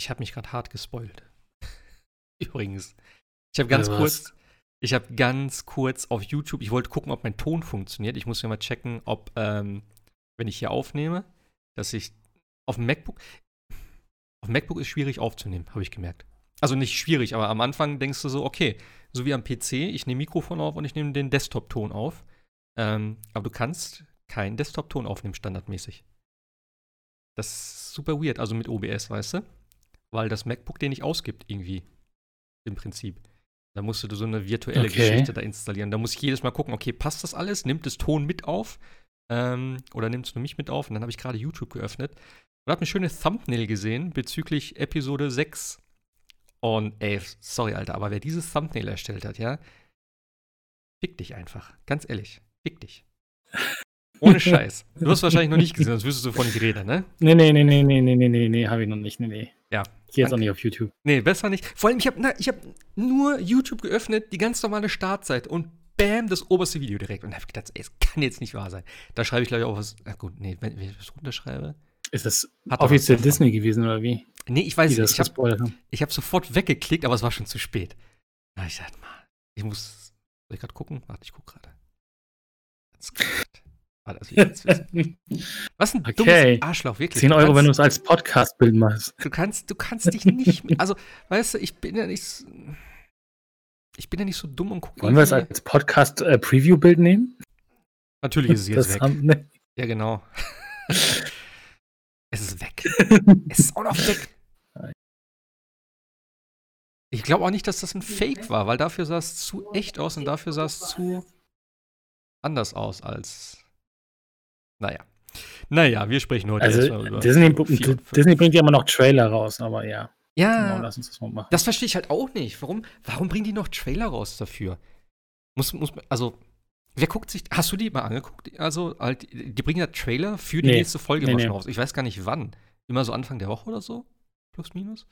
ich habe mich gerade hart gespoilt. Übrigens. Ich habe ganz Also kurz, ich habe ganz kurz auf YouTube, ich wollte gucken, ob mein Ton funktioniert. Ich muss ja mal checken, ob, ähm, wenn ich hier aufnehme, dass ich auf dem MacBook, auf dem MacBook ist schwierig aufzunehmen, habe ich gemerkt. Also nicht schwierig, aber am Anfang denkst du so, okay, so wie am PC, ich nehme Mikrofon auf und ich nehme den Desktop-Ton auf. Ähm, aber du kannst keinen Desktop-Ton aufnehmen, standardmäßig. Das ist super weird, also mit OBS, weißt du? Weil das MacBook den nicht ausgibt, irgendwie. Im Prinzip. Da musst du so eine virtuelle Okay. Geschichte da installieren. Da muss ich jedes Mal gucken, okay, passt das alles? Nimmt es Ton mit auf? Ähm, oder nimmt es nur mich mit auf? Und dann habe ich gerade YouTube geöffnet und habe eine schöne Thumbnail gesehen bezüglich Episode 6. Und ey, sorry, Alter, aber wer dieses Thumbnail erstellt hat, ja, fick dich einfach. Ganz ehrlich, fick dich. Ohne Scheiß. Du hast wahrscheinlich noch nicht gesehen, sonst wüsstest du, wovon ich rede, ne? Nee, nee, nee, nee, nee, nee, nee, nee, nee, habe ich noch nicht. Nee, nee. Ja. Ich gehe jetzt auch nicht auf YouTube. Nee, besser nicht. Vor allem, ich habe hab nur YouTube geöffnet, die ganz normale Startseite und bam, das oberste Video direkt. Und da habe ich gedacht, ey, es kann jetzt nicht wahr sein. Da schreibe ich gleich auch was. Na gut, nee, wenn, wenn ich das runterschreibe. Ist das offiziell. Disney gewesen oder wie? Nee, ich weiß nicht. Ich habe ich hab sofort weggeklickt, aber es war schon zu spät. Hab ich dachte, Mann, ich muss. Soll ich gerade gucken? Warte, ich gucke gerade. Ah, das jetzt wissen. Was ein Okay. dummes Arschloch, wirklich. 10 Du Euro, kannst- wenn du es als Podcast-Bild machst. Du kannst, du kannst dich nicht, also, weißt du, ich bin ja nicht, ich bin ja nicht so dumm und gucke Wollen wir es als Podcast-Preview-Bild nehmen? Natürlich ist es jetzt Das weg. haben- ne. Ja, genau. es ist weg. Es ist auch noch weg. Ich glaube auch nicht, dass das ein Fake war, weil dafür sah es zu echt aus und dafür sah es zu anders aus als. Naja. Naja, wir sprechen heute erstmal Also über. Disney, vier. Disney bringt ja immer noch Trailer raus, aber ja, ja, genau, lass uns das mal machen. Das verstehe ich halt auch nicht. Warum, warum bringen die noch Trailer raus dafür? Muss, muss, man- also, wer guckt sich, hast du die mal angeguckt? Also, halt, die bringen ja Trailer für die Nee. nächste Folge Nee, mal nee. raus. Ich weiß gar nicht wann. Immer so Anfang der Woche oder so? Plus, minus?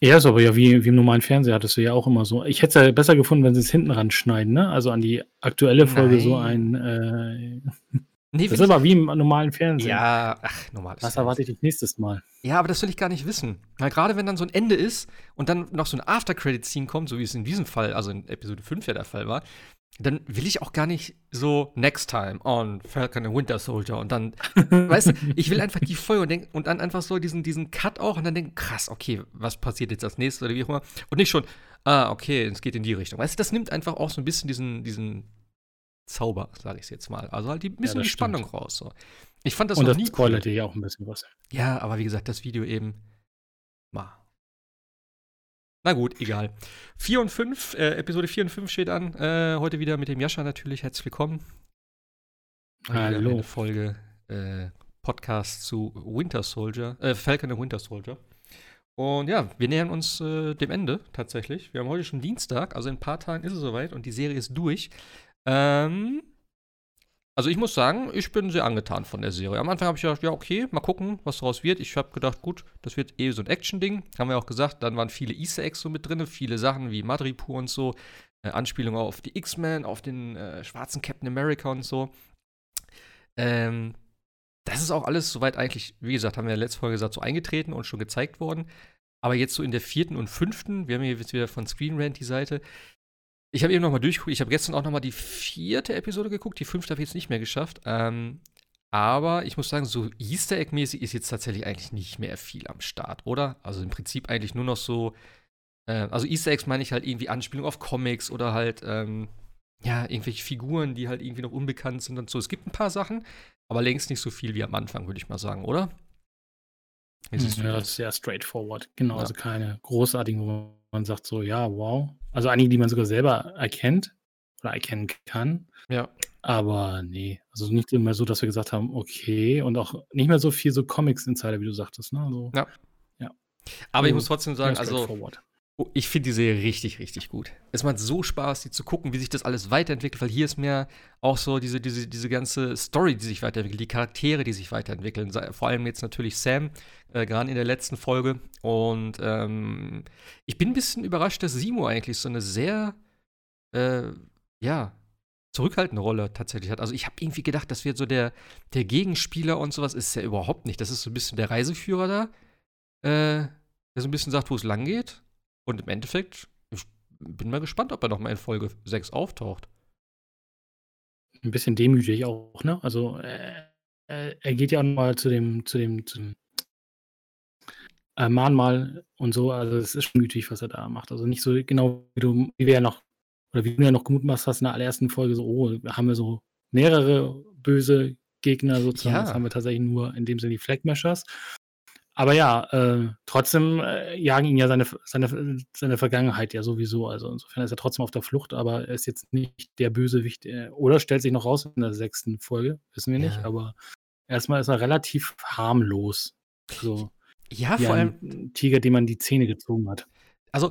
Ja, ist aber ja wie, wie im normalen Fernseher hattest du ja auch immer so. Ich hätte es ja besser gefunden, wenn sie es hinten ranschneiden, ne? Also an die aktuelle Folge so ein. Nein. Äh, Nee, das ist aber wie im normalen Fernsehen. ja, ach, normales. Was erwarte ich dich nächstes Mal? Ja, aber das will ich gar nicht wissen. Weil gerade wenn dann so ein Ende ist und dann noch so ein After-Credit-Scene kommt, so wie es in diesem Fall, also in Episode 5 ja der Fall war, dann will ich auch gar nicht so Next Time on Falcon and Winter Soldier und dann, weißt du, ich will einfach die Folge und, denk, und dann einfach so diesen, diesen Cut auch und dann denken, krass, okay, was passiert jetzt als nächstes oder wie auch immer. Und nicht schon, ah, okay, es geht in die Richtung. Weißt du, das nimmt einfach auch so ein bisschen diesen, diesen Zauber, sage ich jetzt mal. Also halt die, ein bisschen das die stimmt. Spannung raus. So. Ich fand das Und noch das nie spoilert dir ja auch ein bisschen was. ja, aber wie gesagt, das Video eben. Ma. Na gut, egal. 4 und 5, äh, Episode 4 und 5 steht an. Äh, heute wieder mit dem Jascha natürlich. Herzlich willkommen. Hallo. Eine Folge äh, Podcast zu Winter Soldier, äh, Falcon and Winter Soldier. Und ja, wir nähern uns äh, dem Ende tatsächlich. Wir haben heute schon Dienstag, also in ein paar Tagen ist es soweit und die Serie ist durch. Ähm, also ich muss sagen, ich bin sehr angetan von der Serie. Am Anfang habe ich gedacht, ja, okay, mal gucken, was daraus wird. Ich habe gedacht, gut, das wird eh so ein Action-Ding. Haben wir auch gesagt, dann waren viele Easter Eggs so mit drin, viele Sachen wie Madripoor und so, äh, Anspielungen auf die X-Men, auf den äh, schwarzen Captain America und so. Ähm, das ist auch alles soweit eigentlich, wie gesagt, haben wir in der letzten Folge gesagt, so eingetreten und schon gezeigt worden. Aber jetzt so in der vierten und fünften, wir haben hier jetzt wieder von Screen Rant die Seite. Ich habe eben noch mal durchgeguckt. Ich habe gestern auch noch mal die vierte Episode geguckt. Die fünfte habe ich jetzt nicht mehr geschafft. Ähm, aber ich muss sagen, so Easter Egg-mäßig ist jetzt tatsächlich eigentlich nicht mehr viel am Start, oder? Also im Prinzip eigentlich nur noch so. Äh, also Easter Eggs meine ich halt irgendwie Anspielung auf Comics oder halt, ähm, ja, irgendwelche Figuren, die halt irgendwie noch unbekannt sind und so. Es gibt ein paar Sachen, aber längst nicht so viel wie am Anfang, würde ich mal sagen, oder? Siehst du Ja, das? ist sehr straightforward. Genau, Ja. also keine großartigen, wo man sagt so, ja, wow. Also einige, die man sogar selber erkennt oder erkennen kann. Ja. Aber nee, also nicht immer so, dass wir gesagt haben, okay, und auch nicht mehr so viel so Comics-Insider, wie du sagtest, ne? Also, Ja. Aber ich Mhm. muss trotzdem sagen, also Ich finde die Serie richtig, richtig gut. Es macht so Spaß, die zu gucken, wie sich das alles weiterentwickelt, weil hier ist mehr auch so diese, diese, diese ganze Story, die sich weiterentwickelt, die Charaktere, die sich weiterentwickeln. Vor allem jetzt natürlich Sam, äh, gerade in der letzten Folge. Und ähm, ich bin ein bisschen überrascht, dass Simo eigentlich so eine sehr, äh, ja, zurückhaltende Rolle tatsächlich hat. Also ich habe irgendwie gedacht, das wird so der, der Gegenspieler und sowas ist ja überhaupt nicht. Das ist so ein bisschen der Reiseführer da. äh, der so ein bisschen sagt, wo es lang geht. Und im Endeffekt, ich bin mal gespannt, ob er noch mal in Folge 6 auftaucht. Ein bisschen demütig auch, ne? Also, äh, äh er geht ja auch mal zu dem, zu dem, zu dem äh, Mahnmal und so. Also, es ist schon mütig, was er da macht. Also, nicht so genau, wie du, wie wir ja noch, oder wie du ja noch gemutmaßt hast in der allerersten Folge, so, oh, haben wir so mehrere böse Gegner sozusagen. Ja. Das haben wir tatsächlich nur in dem Sinne die Flagmashers. Aber ja, äh, trotzdem äh, jagen ihn ja seine, seine, seine Vergangenheit ja sowieso. Also insofern ist er trotzdem auf der Flucht, aber er ist jetzt nicht der Bösewicht. Äh, oder stellt sich noch raus in der sechsten Folge, wissen wir ja. nicht. Aber erstmal ist er relativ harmlos. So, ja, vor allem. Tiger, dem man die Zähne gezogen hat. Also,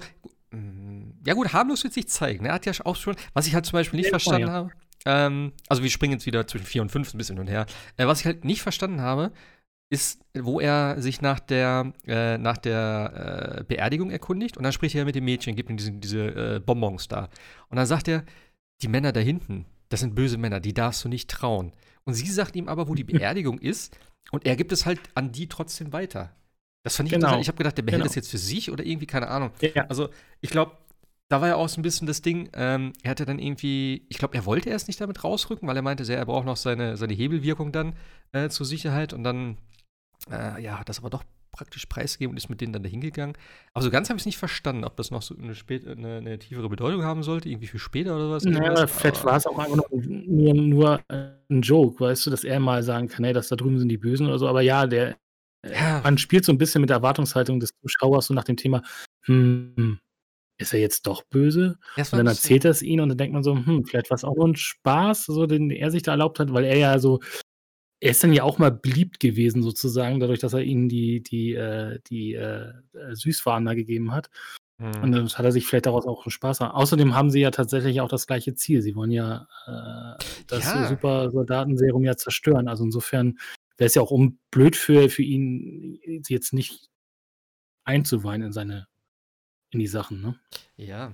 mm, ja gut, harmlos wird sich zeigen. Er hat ja auch schon, was ich halt zum Beispiel nicht ja, verstanden ja. habe. Ähm, also wir springen jetzt wieder zwischen 4 und 5 ein bisschen hin und her. Äh, was ich halt nicht verstanden habe, ist, wo er sich nach der, äh, nach der äh, Beerdigung erkundigt und dann spricht er mit dem Mädchen, gibt ihm diese, diese äh, Bonbons da. Und dann sagt er, die Männer da hinten, das sind böse Männer, die darfst du nicht trauen. Und sie sagt ihm aber, wo die Beerdigung ist und er gibt es halt an die trotzdem weiter. Das fand ich genau. interessant. Ich habe gedacht, der behält genau. das jetzt für sich oder irgendwie, keine Ahnung. Ja. Also, ich glaube, da war ja auch so ein bisschen das Ding, ähm, er hatte dann irgendwie, ich glaube, er wollte erst nicht damit rausrücken, weil er meinte, er braucht noch seine, seine Hebelwirkung dann äh, zur Sicherheit und dann, äh, ja, hat das aber doch praktisch preisgegeben und ist mit denen dann dahin gegangen. Aber so ganz habe ich es nicht verstanden, ob das noch so eine, spät, eine, eine, tiefere Bedeutung haben sollte, irgendwie für später oder was. Naja, vielleicht war es auch einfach nur, nur ein Joke, weißt du, dass er mal sagen kann, hey, das da drüben sind die Bösen oder so. Aber ja, der, ja. man spielt so ein bisschen mit der Erwartungshaltung des Zuschauers so nach dem Thema, hm, ist er jetzt doch böse? Und dann erzählt er es ihnen und dann denkt man so, hm, vielleicht war es auch nur ein Spaß, so, den er sich da erlaubt hat, weil er ja so, er ist dann ja auch mal beliebt gewesen, sozusagen, dadurch, dass er ihnen die, die, äh, die äh, äh Süßwaren da gegeben hat. Mhm. Und dann hat er sich vielleicht daraus auch einen Spaß haben. Außerdem haben sie ja tatsächlich auch das gleiche Ziel. Sie wollen ja äh, das ja. Super-Soldatenserum ja zerstören. Also insofern wäre es ja auch um blöd für, für ihn, jetzt nicht einzuweihen in seine in die Sachen, ne? Ja.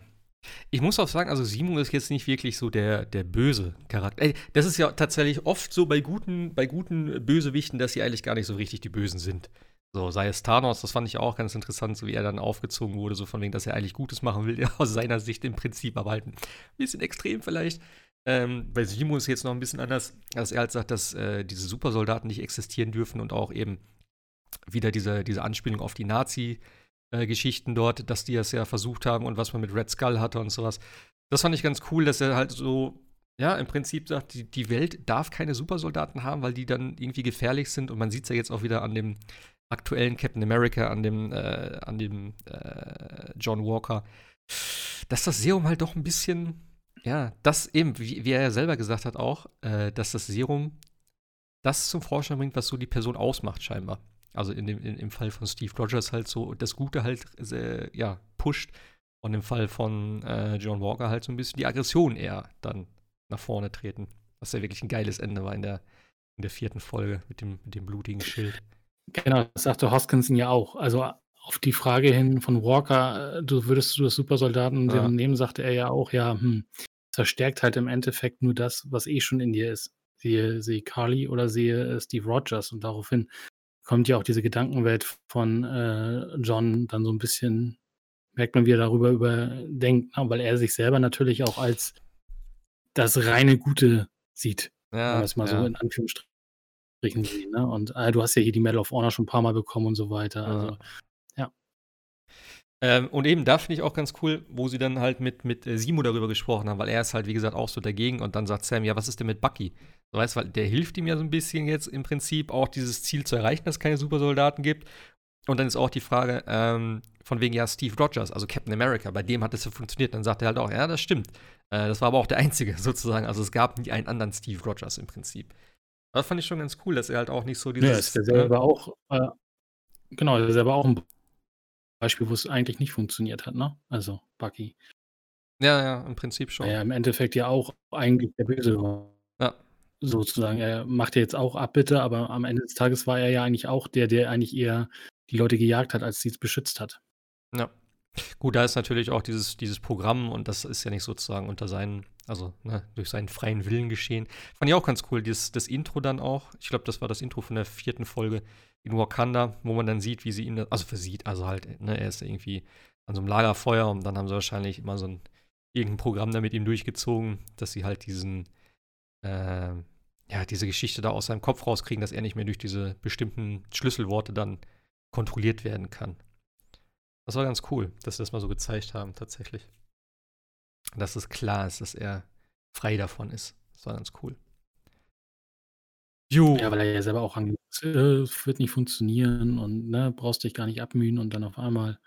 Ich muss auch sagen, also Simon ist jetzt nicht wirklich so der, der böse Charakter. Das ist ja tatsächlich oft so bei guten, bei guten Bösewichten, dass sie eigentlich gar nicht so richtig die Bösen sind. So, sei es Thanos, das fand ich auch ganz interessant, so wie er dann aufgezogen wurde, so von wegen, dass er eigentlich Gutes machen will, ja, aus seiner Sicht im Prinzip, aber halt ein bisschen extrem vielleicht. Ähm, bei Simon ist jetzt noch ein bisschen anders, dass er halt sagt, dass äh, diese Supersoldaten nicht existieren dürfen und auch eben wieder diese, diese Anspielung auf die Nazi- äh, Geschichten dort, dass die das ja versucht haben und was man mit Red Skull hatte und sowas. Das fand ich ganz cool, dass er halt so, ja, im Prinzip sagt, die, die Welt darf keine Supersoldaten haben, weil die dann irgendwie gefährlich sind. Und man sieht es ja jetzt auch wieder an dem aktuellen Captain America, an dem, äh, an dem äh, John Walker, dass das Serum halt doch ein bisschen, ja, das eben, wie, wie er ja selber gesagt hat auch, äh, dass das Serum das zum Vorschein bringt, was so die Person ausmacht, scheinbar. Also in dem, in, im Fall von Steve Rogers halt so das Gute halt äh, ja, pusht und im Fall von äh, John Walker halt so ein bisschen die Aggression eher dann nach vorne treten. Was ja wirklich ein geiles Ende war in der, in der vierten Folge mit dem, mit dem blutigen Schild. Genau, das sagte Hoskinson ja auch. Also auf die Frage hin von Walker, äh, du würdest du das Supersoldaten ja. nehmen, sagte er ja auch, ja, hm, verstärkt halt im Endeffekt nur das, was eh schon in dir ist. Sehe, sehe Carly oder sehe äh, Steve Rogers und daraufhin kommt ja auch diese Gedankenwelt von äh, John dann so ein bisschen, merkt man, wie er darüber überdenkt, ne? weil er sich selber natürlich auch als das reine Gute sieht. Ja, wenn wir es mal ja. so in Anführungsstrichen sehen. Ne? Und äh, du hast ja hier die Medal of Honor schon ein paar Mal bekommen und so weiter. Also. Ähm, und eben da finde ich auch ganz cool, wo sie dann halt mit, mit äh, Simo darüber gesprochen haben, weil er ist halt, wie gesagt, auch so dagegen und dann sagt Sam, ja, was ist denn mit Bucky? So weißt weil der hilft ihm ja so ein bisschen jetzt im Prinzip auch dieses Ziel zu erreichen, dass es keine Supersoldaten gibt. Und dann ist auch die Frage, ähm, von wegen ja Steve Rogers, also Captain America, bei dem hat es ja funktioniert. Dann sagt er halt auch, ja, das stimmt. Äh, das war aber auch der einzige sozusagen. Also es gab nie einen anderen Steve Rogers im Prinzip. Das fand ich schon ganz cool, dass er halt auch nicht so dieses. Ja, ist der selber ne? auch, äh, genau, der selber auch ein Beispiel, wo es eigentlich nicht funktioniert hat, ne? Also Bucky. Ja, ja, im Prinzip schon. Ja, im Endeffekt ja auch eigentlich der Böse war. Ja sozusagen. Er macht ja jetzt auch Abbitte, aber am Ende des Tages war er ja eigentlich auch der, der eigentlich eher die Leute gejagt hat, als sie es beschützt hat. Ja. Gut, da ist natürlich auch dieses, dieses Programm und das ist ja nicht sozusagen unter seinen, also ne, durch seinen freien Willen geschehen. Fand ich auch ganz cool, dieses, das Intro dann auch. Ich glaube, das war das Intro von der vierten Folge, in Wakanda, wo man dann sieht, wie sie ihn, also versieht, also halt, ne, er ist irgendwie an so einem Lagerfeuer und dann haben sie wahrscheinlich immer so ein irgendein Programm da mit ihm durchgezogen, dass sie halt diesen, äh, ja, diese Geschichte da aus seinem Kopf rauskriegen, dass er nicht mehr durch diese bestimmten Schlüsselworte dann kontrolliert werden kann. Das war ganz cool, dass sie das mal so gezeigt haben, tatsächlich. Dass es klar ist, dass er frei davon ist. Das war ganz cool. Jo. Ja, weil er ja selber auch angeht, äh, es wird nicht funktionieren und ne, brauchst dich gar nicht abmühen und dann auf einmal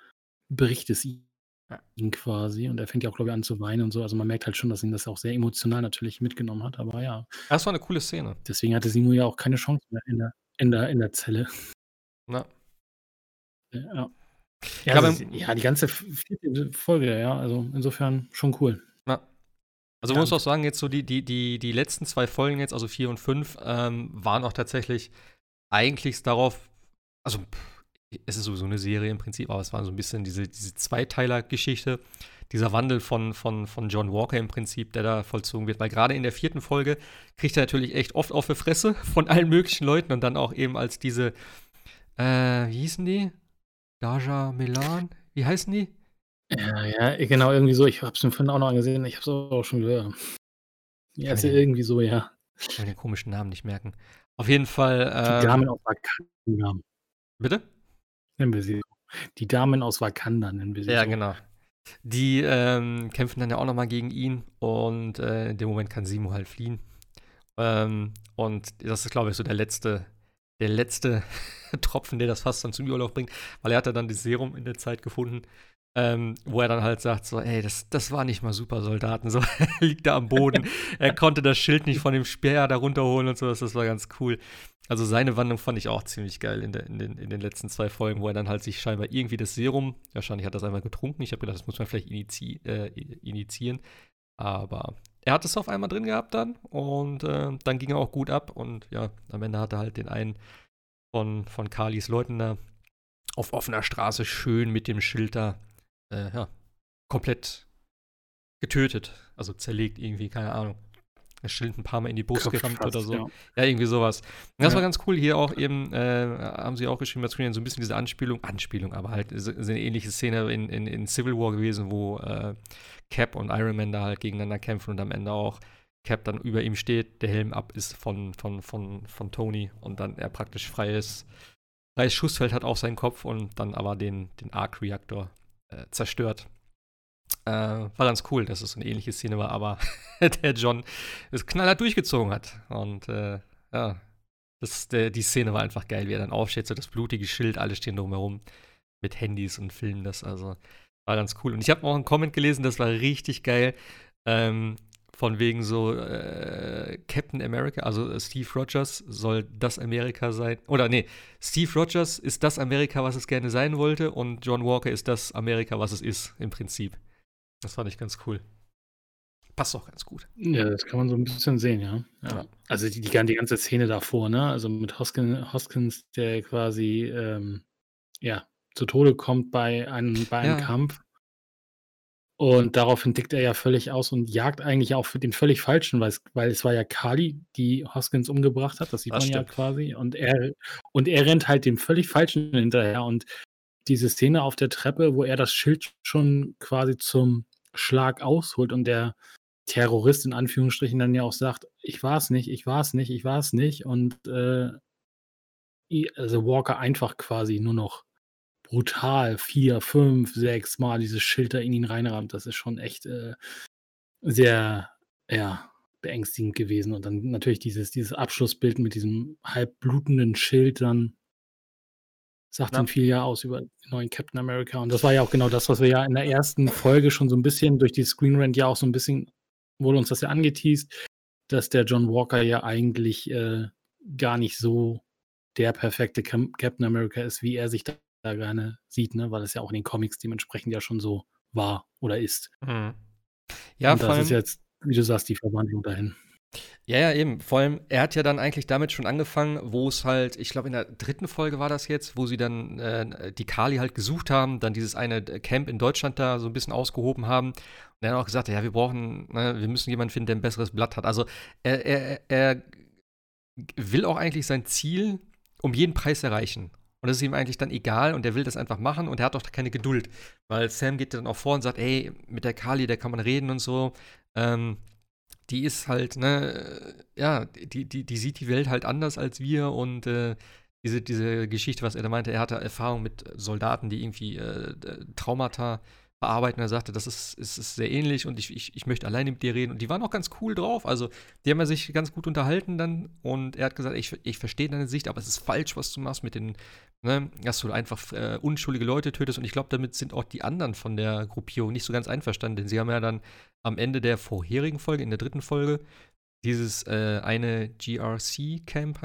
bricht es ihm quasi und er fängt ja auch, glaube ich, an zu weinen und so. Also man merkt halt schon, dass ihn das auch sehr emotional natürlich mitgenommen hat, aber ja. Das war eine coole Szene. Deswegen hatte Simo ja auch keine Chance mehr in der, in der, in der Zelle. Na. Ja. Ja, ja, also, ja, die ganze vierte Folge, ja, also insofern schon cool. Na. Also ja. muss auch sagen, jetzt so die, die, die, die letzten zwei Folgen jetzt, also vier und fünf, ähm, waren auch tatsächlich eigentlich darauf, also es ist sowieso eine Serie im Prinzip, aber es war so ein bisschen diese, diese Zweiteiler-Geschichte, dieser Wandel von, von, von John Walker im Prinzip, der da vollzogen wird. Weil gerade in der vierten Folge kriegt er natürlich echt oft auf die Fresse von allen möglichen Leuten und dann auch eben als diese, äh, wie hießen die? Daja Melan? Wie heißen die? Ja, ja, genau, irgendwie so. Ich hab's mir vorhin auch noch angesehen. Ich hab's auch schon gehört. Ja, ist ja irgendwie so, ja. Ich kann den komischen Namen nicht merken. Auf jeden Fall. Äh, die Damen aus Wakanda. Bitte? Nennen wir sie. Die Damen aus Wakanda nennen wir sie. Ja, so. genau. Die ähm, kämpfen dann ja auch nochmal gegen ihn und äh, in dem Moment kann Simo halt fliehen. Ähm, und das ist, glaube ich, so der letzte, der letzte Tropfen, der das fast dann zum Urlaub bringt, weil er hat dann das Serum in der Zeit gefunden, ähm, wo er dann halt sagt, so, ey, das, das war nicht mal Supersoldaten, so, er liegt da am Boden, er konnte das Schild nicht von dem Speer da runterholen und so, das war ganz cool. Also seine Wandlung fand ich auch ziemlich geil in, der, in, den, in den letzten zwei Folgen, wo er dann halt sich scheinbar irgendwie das Serum, wahrscheinlich hat er das einmal getrunken, ich habe gedacht, das muss man vielleicht inizi äh, initiieren, aber er hat es auf einmal drin gehabt dann und äh, dann ging er auch gut ab und ja, am Ende hat er halt den einen von, von Kalis Leuten da auf offener Straße schön mit dem Schild da äh, ja, komplett getötet. Also zerlegt irgendwie, keine Ahnung. Das Schild ein paar Mal in die Brust gerammt oder so. Ja. ja. irgendwie sowas. Und das ja. war ganz cool. Hier auch eben, äh, haben sie auch geschrieben, bei Screen so ein bisschen diese Anspielung, Anspielung, aber halt so, so eine ähnliche Szene in, in, in, Civil War gewesen, wo äh, Cap und Iron Man da halt gegeneinander kämpfen und am Ende auch Cap dann über ihm steht, der Helm ab ist von, von, von, von Tony und dann er praktisch freies, freies Schussfeld hat auf seinen Kopf und dann aber den, den Arc-Reaktor äh, zerstört. Äh, war ganz cool, dass es so eine ähnliche Szene war, aber der John es knallhart durchgezogen hat. Und äh, ja, das, der, die Szene war einfach geil, wie er dann aufsteht, so das blutige Schild, alle stehen drumherum mit Handys und filmen das. Also war ganz cool. Und ich habe auch einen Comment gelesen, das war richtig geil. Ähm, von wegen so äh, Captain America, also Steve Rogers soll das Amerika sein. Oder nee, Steve Rogers ist das Amerika, was es gerne sein wollte, und John Walker ist das Amerika, was es ist, im Prinzip. Das fand ich ganz cool. Passt auch ganz gut. Ja, das kann man so ein bisschen sehen, ja. ja. Also die, die, die, ganze Szene davor, ne? Also mit Hoskins, Hoskins der quasi ähm, ja, zu Tode kommt bei einem, bei einem ja. Kampf und daraufhin tickt er ja völlig aus und jagt eigentlich auch für den völlig falschen, weil es, weil es war ja Kali, die Hoskins umgebracht hat, das sieht das man stimmt. ja quasi. Und er, und er rennt halt dem völlig falschen hinterher. Und diese Szene auf der Treppe, wo er das Schild schon quasi zum Schlag ausholt und der Terrorist in Anführungsstrichen dann ja auch sagt, ich war es nicht, ich war es nicht, ich war es nicht. Und äh, also Walker einfach quasi nur noch brutal vier, fünf, sechs Mal dieses Schild da in ihn reinrammt. Das ist schon echt äh, sehr, ja, beängstigend gewesen. Und dann natürlich dieses, dieses Abschlussbild mit diesem halb blutenden Schild dann sagt ja. dann viel ja aus über den neuen Captain America. Und das war ja auch genau das, was wir ja in der ersten Folge schon so ein bisschen durch die Screen Rant ja auch so ein bisschen wurde uns das ja angeteased, dass der John Walker ja eigentlich äh, gar nicht so der perfekte Captain America ist, wie er sich da gerne sieht, ne? weil es ja auch in den Comics dementsprechend ja schon so war oder ist. Mhm. Ja, Und das allem, ist jetzt, wie du sagst, die Verwandlung dahin. Ja, ja, eben. Vor allem, er hat ja dann eigentlich damit schon angefangen, wo es halt, ich glaube, in der dritten Folge war das jetzt, wo sie dann äh, die Kali halt gesucht haben, dann dieses eine Camp in Deutschland da so ein bisschen ausgehoben haben. Und er hat auch gesagt, ja, wir brauchen, ne, wir müssen jemanden finden, der ein besseres Blatt hat. Also er, er, er will auch eigentlich sein Ziel um jeden Preis erreichen. Und das ist ihm eigentlich dann egal und er will das einfach machen und er hat auch keine Geduld. Weil Sam geht dann auch vor und sagt, ey, mit der Kali, da kann man reden und so. Ähm, die ist halt, ne, ja, die, die, die sieht die Welt halt anders als wir und äh, diese, diese Geschichte, was er da meinte, er hatte Erfahrung mit Soldaten, die irgendwie äh, Traumata bearbeiten. Er sagte, das ist, ist, ist sehr ähnlich und ich, ich, ich möchte alleine mit dir reden. Und die waren auch ganz cool drauf. Also, die haben ja sich ganz gut unterhalten dann. Und er hat gesagt, ich, ich verstehe deine Sicht, aber es ist falsch, was du machst mit den, ne, dass du einfach äh, unschuldige Leute tötest. Und ich glaube, damit sind auch die anderen von der Gruppierung nicht so ganz einverstanden. Denn sie haben ja dann am Ende der vorherigen Folge, in der dritten Folge, dieses äh, eine GRC-Camp,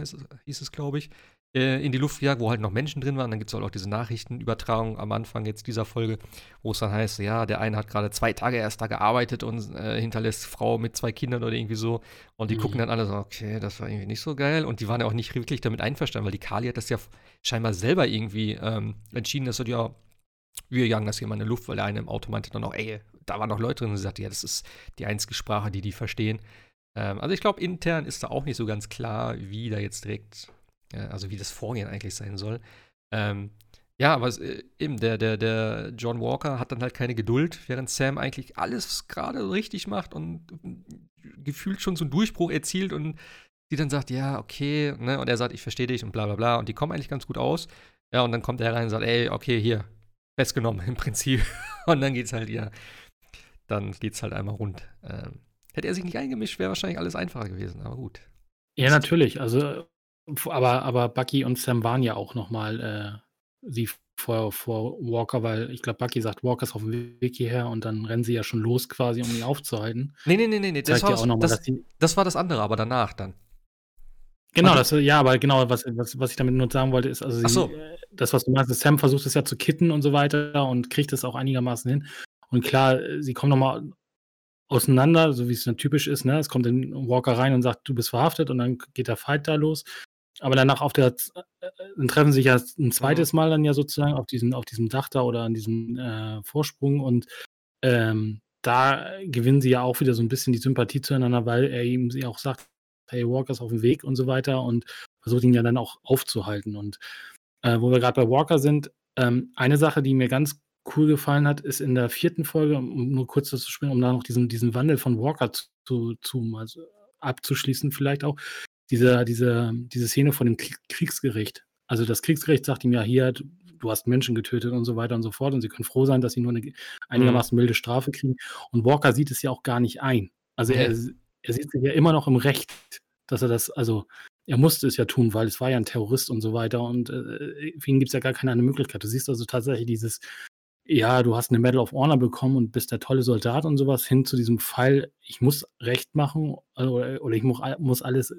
hieß es, glaube ich, in die Luft gejagt, wo halt noch Menschen drin waren. Dann gibt es halt auch diese Nachrichtenübertragung am Anfang jetzt dieser Folge, wo es dann heißt, ja, der eine hat gerade zwei Tage erst da gearbeitet und äh, hinterlässt Frau mit zwei Kindern oder irgendwie so. Und die mhm. gucken dann alle so, okay, das war irgendwie nicht so geil. Und die waren ja auch nicht wirklich damit einverstanden, weil die Kali hat das ja scheinbar selber irgendwie ähm, entschieden, dass so, ja, wir jagen das hier mal in die Luft, weil der eine im Auto meinte dann auch, ey, da waren noch Leute drin und sie sagte, ja, das ist die einzige Sprache, die die verstehen. Ähm, also ich glaube, intern ist da auch nicht so ganz klar, wie da jetzt direkt also wie das Vorgehen eigentlich sein soll. Ähm, ja, aber es, äh, eben, der, der, der John Walker hat dann halt keine Geduld, während Sam eigentlich alles gerade richtig macht und gefühlt schon so einen Durchbruch erzielt und die dann sagt, ja, okay, ne, und er sagt, ich verstehe dich und bla bla bla und die kommen eigentlich ganz gut aus. Ja, und dann kommt er rein und sagt, ey, okay, hier, festgenommen im Prinzip. und dann geht's halt, ja, dann geht's halt einmal rund. Ähm, hätte er sich nicht eingemischt, wäre wahrscheinlich alles einfacher gewesen, aber gut. Ja, natürlich. Also aber aber Bucky und Sam waren ja auch noch mal, äh, sie vor vor Walker, weil ich glaube, Bucky sagt, Walker ist auf dem Weg hierher und dann rennen sie ja schon los quasi, um ihn aufzuhalten. Nee, nee, nee, nee, ne, das war ja auch noch mal, das das war das andere, aber danach dann. Genau, das ja, aber genau, was was was ich damit nur sagen wollte, ist, also sie so. äh, das, was du meinst, Sam versucht es ja zu kitten und so weiter und kriegt es auch einigermaßen hin. Und klar, äh, sie kommen noch mal auseinander, so wie es dann typisch ist, ne? Es kommt dann Walker rein und sagt: „Du bist verhaftet“ und dann geht der Fight da los. Aber danach auf der, äh, dann treffen sich ja ein zweites mhm. Mal dann ja sozusagen auf diesem, auf diesem Dach da oder an diesem äh, Vorsprung und ähm, da gewinnen sie ja auch wieder so ein bisschen die Sympathie zueinander, weil er ihm sie auch sagt, hey, Walker ist auf dem Weg und so weiter und versucht ihn ja dann auch aufzuhalten. Und äh, wo wir gerade bei Walker sind, ähm, eine Sache, die mir ganz cool gefallen hat, ist in der vierten Folge, um nur kurz zu springen, um da noch diesen, diesen Wandel von Walker zu, zu also abzuschließen, vielleicht auch, diese, diese, diese Szene von dem Kriegsgericht. Also das Kriegsgericht sagt ihm ja hier, du hast Menschen getötet und so weiter und so fort und sie können froh sein, dass sie nur eine einigermaßen mhm. milde Strafe kriegen. Und Walker sieht es ja auch gar nicht ein. Also er, er sieht sich ja immer noch im Recht, dass er das, also er musste es ja tun, weil es war ja ein Terrorist und so weiter und äh, für ihn gibt es ja gar keine andere Möglichkeit. Du siehst also tatsächlich dieses, ja, du hast eine Medal of Honor bekommen und bist der tolle Soldat und sowas, hin zu diesem Fall, ich muss Recht machen also, oder ich muss alles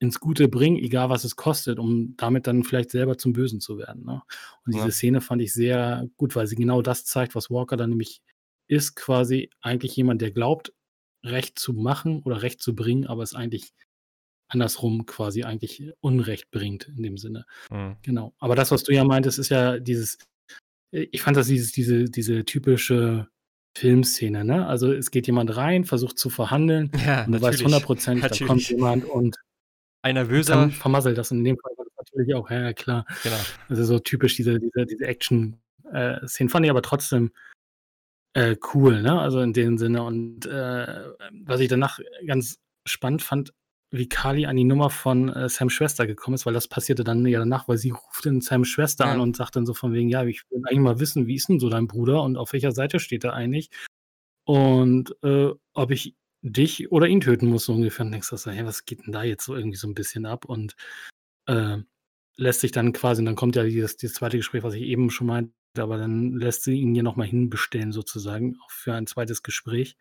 ins Gute bringen, egal was es kostet, um damit dann vielleicht selber zum Bösen zu werden. Ne? Und diese ja. Szene fand ich sehr gut, weil sie genau das zeigt, was Walker dann nämlich ist, quasi eigentlich jemand, der glaubt, Recht zu machen oder Recht zu bringen, aber es eigentlich andersrum quasi eigentlich Unrecht bringt in dem Sinne. Mhm. Genau. Aber das, was du ja meintest, ist ja dieses, ich fand das dieses, diese, diese typische Filmszene, ne? Also es geht jemand rein, versucht zu verhandeln ja, und du weißt hundertprozentig, da kommt jemand und ein nervöser. vermasselt das in dem Fall natürlich auch, ja, klar. Genau. Also so typisch diese, diese, diese Action-Szenen. Äh, fand ich aber trotzdem äh, cool, ne? Also in dem Sinne. Und äh, was ich danach ganz spannend fand, wie Kali an die Nummer von äh, Sams Schwester gekommen ist, weil das passierte dann ja danach, weil sie ruft dann Sams Schwester ja. an und sagt dann so von wegen, ja, ich will eigentlich mal wissen, wie ist denn so dein Bruder und auf welcher Seite steht er eigentlich? Und äh, ob ich dich oder ihn töten muss, so ungefähr. Und denkst du so, hey, was geht denn da jetzt so irgendwie so ein bisschen ab? Und äh, lässt sich dann quasi, und dann kommt ja dieses, dieses zweite Gespräch, was ich eben schon meinte, aber dann lässt sie ihn ja nochmal hinbestellen, sozusagen, auch für ein zweites Gespräch,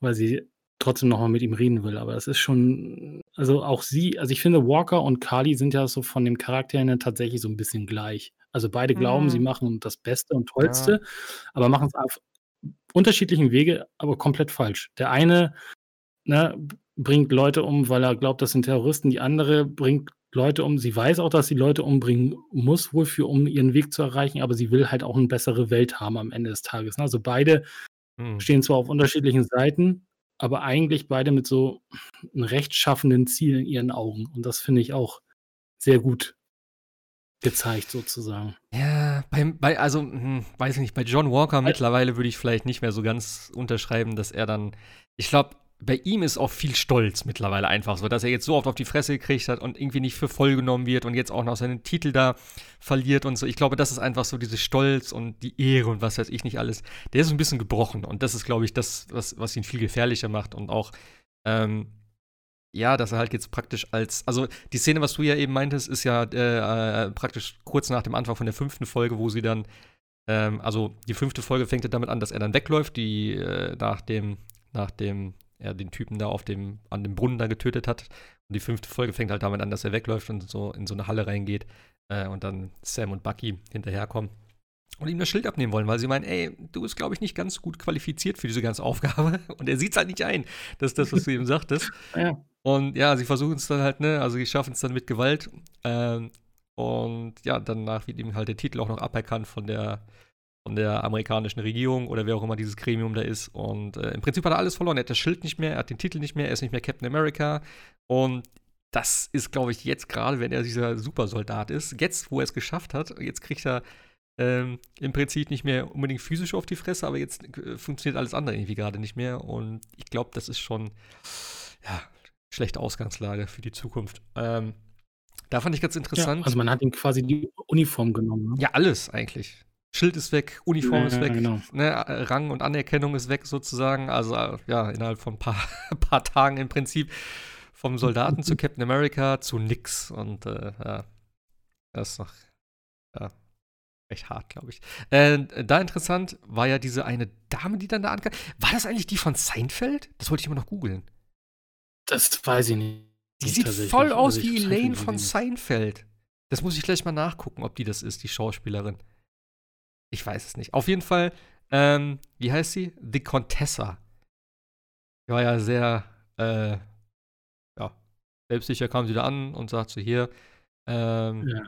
weil sie trotzdem nochmal mit ihm reden will. Aber es ist schon, also auch sie, also ich finde, Walker und Carly sind ja so von dem Charakter her tatsächlich so ein bisschen gleich. Also beide glauben, sie mhm. machen das Beste und Tollste, ja. aber machen es auf unterschiedlichen Wege, aber komplett falsch. Der eine ne, bringt Leute um, weil er glaubt, das sind Terroristen. Die andere bringt Leute um. Sie weiß auch, dass sie Leute umbringen muss, wohl für, um ihren Weg zu erreichen, aber sie will halt auch eine bessere Welt haben am Ende des Tages. Ne? Also beide hm. stehen zwar auf unterschiedlichen Seiten, aber eigentlich beide mit so einem rechtschaffenden Ziel in ihren Augen. Und das finde ich auch sehr gut gezeigt, sozusagen. Ja, beim, bei, also, hm, weiß ich nicht, bei John Walker also, mittlerweile würde ich vielleicht nicht mehr so ganz unterschreiben, dass er dann, ich glaube, bei ihm ist auch viel Stolz mittlerweile einfach so, dass er jetzt so oft auf die Fresse gekriegt hat und irgendwie nicht für voll genommen wird und jetzt auch noch seinen Titel da verliert und so. Ich glaube, das ist einfach so dieses Stolz und die Ehre und was weiß ich nicht alles. Der ist ein bisschen gebrochen und das ist, glaube ich, das, was, was ihn viel gefährlicher macht und auch, ähm, ja, dass er halt jetzt praktisch als, also die Szene, was du ja eben meintest, ist ja äh, äh, praktisch kurz nach dem Anfang von der fünften Folge, wo sie dann, ähm, also die fünfte Folge fängt ja damit an, dass er dann wegläuft, die äh, nach dem, nach dem, er den Typen da auf dem, an dem Brunnen da getötet hat. Und die fünfte Folge fängt halt damit an, dass er wegläuft und so in so eine Halle reingeht äh, und dann Sam und Bucky hinterherkommen und ihm das Schild abnehmen wollen, weil sie meinen, ey, du bist, glaube ich, nicht ganz gut qualifiziert für diese ganze Aufgabe. Und er sieht es halt nicht ein. Das ist das, was du ihm sagtest. Ja. Und ja, sie versuchen es dann halt, ne, also sie schaffen es dann mit Gewalt. Ähm, und ja, danach wird ihm halt der Titel auch noch aberkannt von der, von der amerikanischen Regierung oder wer auch immer dieses Gremium da ist. Und äh, im Prinzip hat er alles verloren. Er hat das Schild nicht mehr, er hat den Titel nicht mehr, er ist nicht mehr Captain America. Und das ist, glaube ich, jetzt gerade, wenn er dieser Supersoldat ist, jetzt, wo er es geschafft hat, jetzt kriegt er ähm, im Prinzip nicht mehr unbedingt physisch auf die Fresse, aber jetzt äh, funktioniert alles andere irgendwie gerade nicht mehr. Und ich glaube, das ist schon, ja, schlechte Ausgangslage für die Zukunft. Ähm, da fand ich ganz interessant. Ja, also man hat ihm quasi die Uniform genommen. Ne? Ja, alles eigentlich. Schild ist weg, Uniform ja, ist weg, genau. ne, Rang und Anerkennung ist weg sozusagen. Also ja, innerhalb von ein paar, paar Tagen im Prinzip vom Soldaten zu Captain America zu nix. Und äh, ja, das ist noch ja, recht hart, glaube ich. Äh, da interessant war ja diese eine Dame, die dann da ankam. War das eigentlich die von Seinfeld? Das wollte ich immer noch googeln. Das weiß ich nicht. Die sieht voll aus wie Elaine von Seinfeld. Das muss ich gleich mal nachgucken, ob die das ist, die Schauspielerin. Ich weiß es nicht. Auf jeden Fall, ähm, wie heißt sie? The Contessa. Die war ja sehr, äh, ja, selbstsicher kam sie da an und sagte hier, ähm, ja.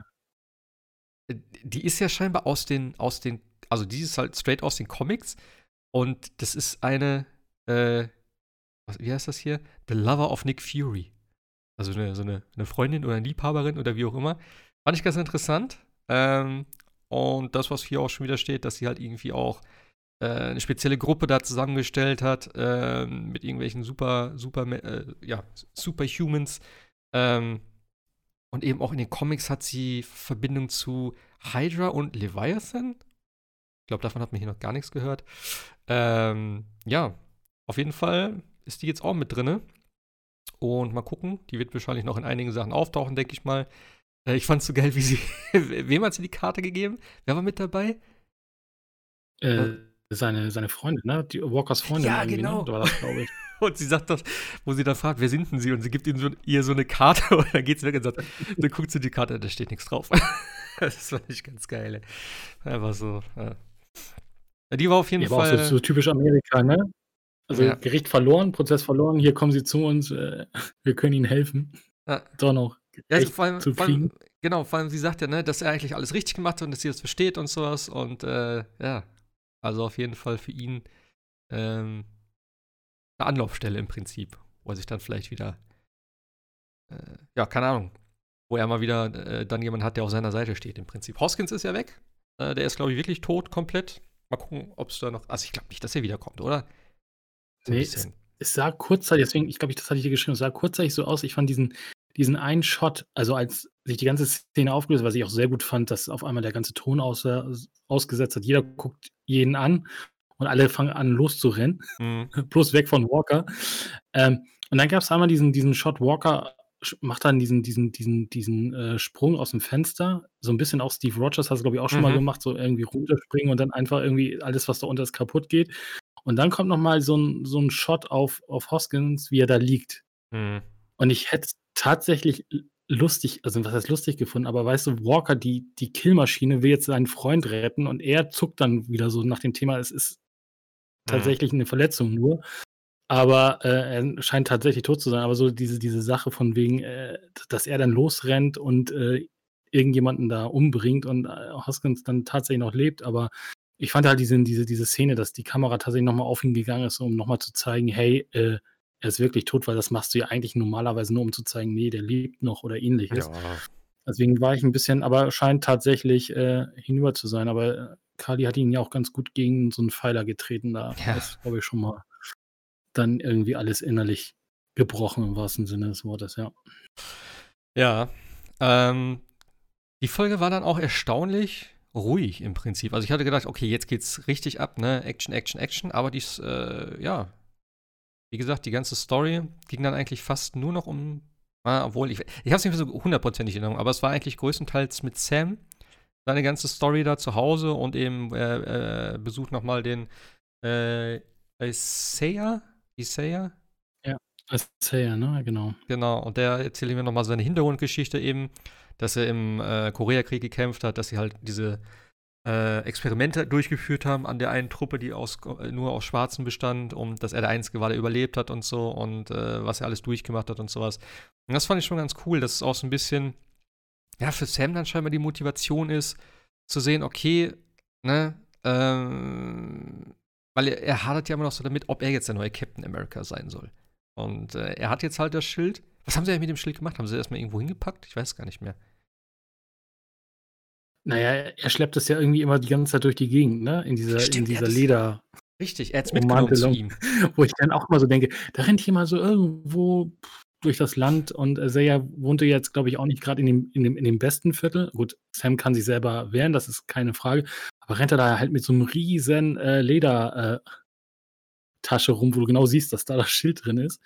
die ist ja scheinbar aus den, aus den, also die ist halt straight aus den Comics und das ist eine, äh, was, wie heißt das hier? The Lover of Nick Fury. Also eine, so eine, eine Freundin oder eine Liebhaberin oder wie auch immer. Fand ich ganz interessant. Ähm, und das, was hier auch schon wieder steht, dass sie halt irgendwie auch äh, eine spezielle Gruppe da zusammengestellt hat, äh, mit irgendwelchen super, super, äh, ja, Superhumans. Ähm, und eben auch in den Comics hat sie Verbindung zu Hydra und Leviathan. Ich glaube, davon hat man hier noch gar nichts gehört. Ähm, ja, auf jeden Fall ist die jetzt auch mit drinne. Und mal gucken, die wird wahrscheinlich noch in einigen Sachen auftauchen, denke ich mal. Äh, ich fand es so geil, wie sie. Wem hat sie die Karte gegeben? Wer war mit dabei? Äh, seine, seine Freundin, ne? Die Walkers Freundin. Ja, ne? genau. Ne? War das, glaube ich. und sie sagt das, wo sie dann fragt, wer sind denn sie? Und sie gibt ihm so, ihr so eine Karte und dann geht sie weg und sagt, dann guckt sie die Karte, da steht nichts drauf. das fand ich ganz geil, ey. Einfach so. Ja. Die war auf jeden die Fall. War auch so, so typisch Amerika, ne? Also ja. Gericht verloren, Prozess verloren, hier kommen Sie zu uns, äh, wir können Ihnen helfen. Ja. Doch noch. Ja, also vor allem, zu vor allem, genau, vor allem sie sagt ja, ne, dass er eigentlich alles richtig gemacht hat und dass sie das versteht und sowas. Und äh, ja, also auf jeden Fall für ihn ähm, eine Anlaufstelle im Prinzip, wo er sich dann vielleicht wieder, äh, ja, keine Ahnung, wo er mal wieder äh, dann jemand hat, der auf seiner Seite steht im Prinzip. Hoskins ist ja weg. Äh, der ist, glaube ich, wirklich tot komplett. Mal gucken, ob es da noch. Also ich glaube nicht, dass er wiederkommt, oder? Nee, es, es, sah kurzzeitig, deswegen, ich glaube, das hatte ich dir geschrieben, es sah kurzzeitig so aus, ich fand diesen, diesen einen Shot, also als sich die ganze Szene aufgelöst, was ich auch sehr gut fand, dass auf einmal der ganze Ton aus, ausgesetzt hat. Jeder guckt jeden an und alle fangen an loszurennen. Mhm. Bloß weg von Walker. Ähm, und dann gab es einmal diesen, diesen Shot, Walker macht dann diesen, diesen, diesen, diesen äh, Sprung aus dem Fenster. So ein bisschen auch Steve Rogers hat es, glaube ich, auch schon mhm. mal gemacht, so irgendwie runterspringen und dann einfach irgendwie alles, was da unter ist, kaputt geht. Und dann kommt noch mal so ein, so ein Shot auf, auf Hoskins, wie er da liegt. Mhm. Und ich hätte tatsächlich lustig, also was heißt lustig gefunden, aber weißt du, Walker, die, die Killmaschine, will jetzt seinen Freund retten und er zuckt dann wieder so nach dem Thema, es ist mhm. tatsächlich eine Verletzung nur. Aber äh, er scheint tatsächlich tot zu sein. Aber so diese, diese Sache von wegen, äh, dass er dann losrennt und äh, irgendjemanden da umbringt und äh, Hoskins dann tatsächlich noch lebt, aber ich fand halt diese, diese, diese Szene, dass die Kamera tatsächlich nochmal auf ihn gegangen ist, um nochmal zu zeigen, hey, äh, er ist wirklich tot, weil das machst du ja eigentlich normalerweise nur, um zu zeigen, nee, der lebt noch oder ähnliches. Ja. Deswegen war ich ein bisschen aber scheint tatsächlich, äh, hinüber zu sein. Aber, äh, Kali hat ihn ja auch ganz gut gegen so einen Pfeiler getreten. Da Ja. ist, glaube ich, schon mal dann irgendwie alles innerlich gebrochen im wahrsten Sinne des Wortes, ja. Ja. Ähm, die Folge war dann auch erstaunlich ruhig im Prinzip. Also ich hatte gedacht, okay, jetzt geht's richtig ab, ne? Action, Action, Action. Aber dies, äh, ja, wie gesagt, die ganze Story ging dann eigentlich fast nur noch um, ah, obwohl ich, ich habe es nicht so hundertprozentig in Erinnerung, aber es war eigentlich größtenteils mit Sam seine ganze Story da zu Hause und eben äh, äh, besucht nochmal den äh, Isaiah, Isaiah, Isaiah, ne? Genau. Genau, und der erzählt mir nochmal seine Hintergrundgeschichte eben, dass er im äh, Koreakrieg gekämpft hat, dass sie halt diese äh, Experimente durchgeführt haben an der einen Truppe, die aus, äh, nur aus Schwarzen bestand und dass er der Einzige war, der überlebt hat und so und äh, was er alles durchgemacht hat und sowas. Und das fand ich schon ganz cool, dass es auch so ein bisschen, ja, für Sam dann scheinbar die Motivation ist, zu sehen, okay, ne, ähm, weil er, er hadert ja immer noch so damit, ob er jetzt der neue Captain America sein soll. Und äh, er hat jetzt halt das Schild. Was haben sie eigentlich mit dem Schild gemacht? Haben sie erstmal irgendwo hingepackt? Ich weiß gar nicht mehr. Naja, er schleppt es ja irgendwie immer die ganze Zeit durch die Gegend, ne? In dieser, Stimmt, in dieser das- Leder, Richtig, er hat es mitgenommen zu ihm. wo ich dann auch mal so denke, da rennt jemand so irgendwo durch das Land und Isaiah wohnte jetzt, glaube ich, auch nicht gerade in dem, in, dem, in dem besten Viertel. Gut, Sam kann sich selber wehren, das ist keine Frage. Aber rennt er da halt mit so einem riesen äh, Leder äh, Tasche rum, wo du genau siehst, dass da das Schild drin ist.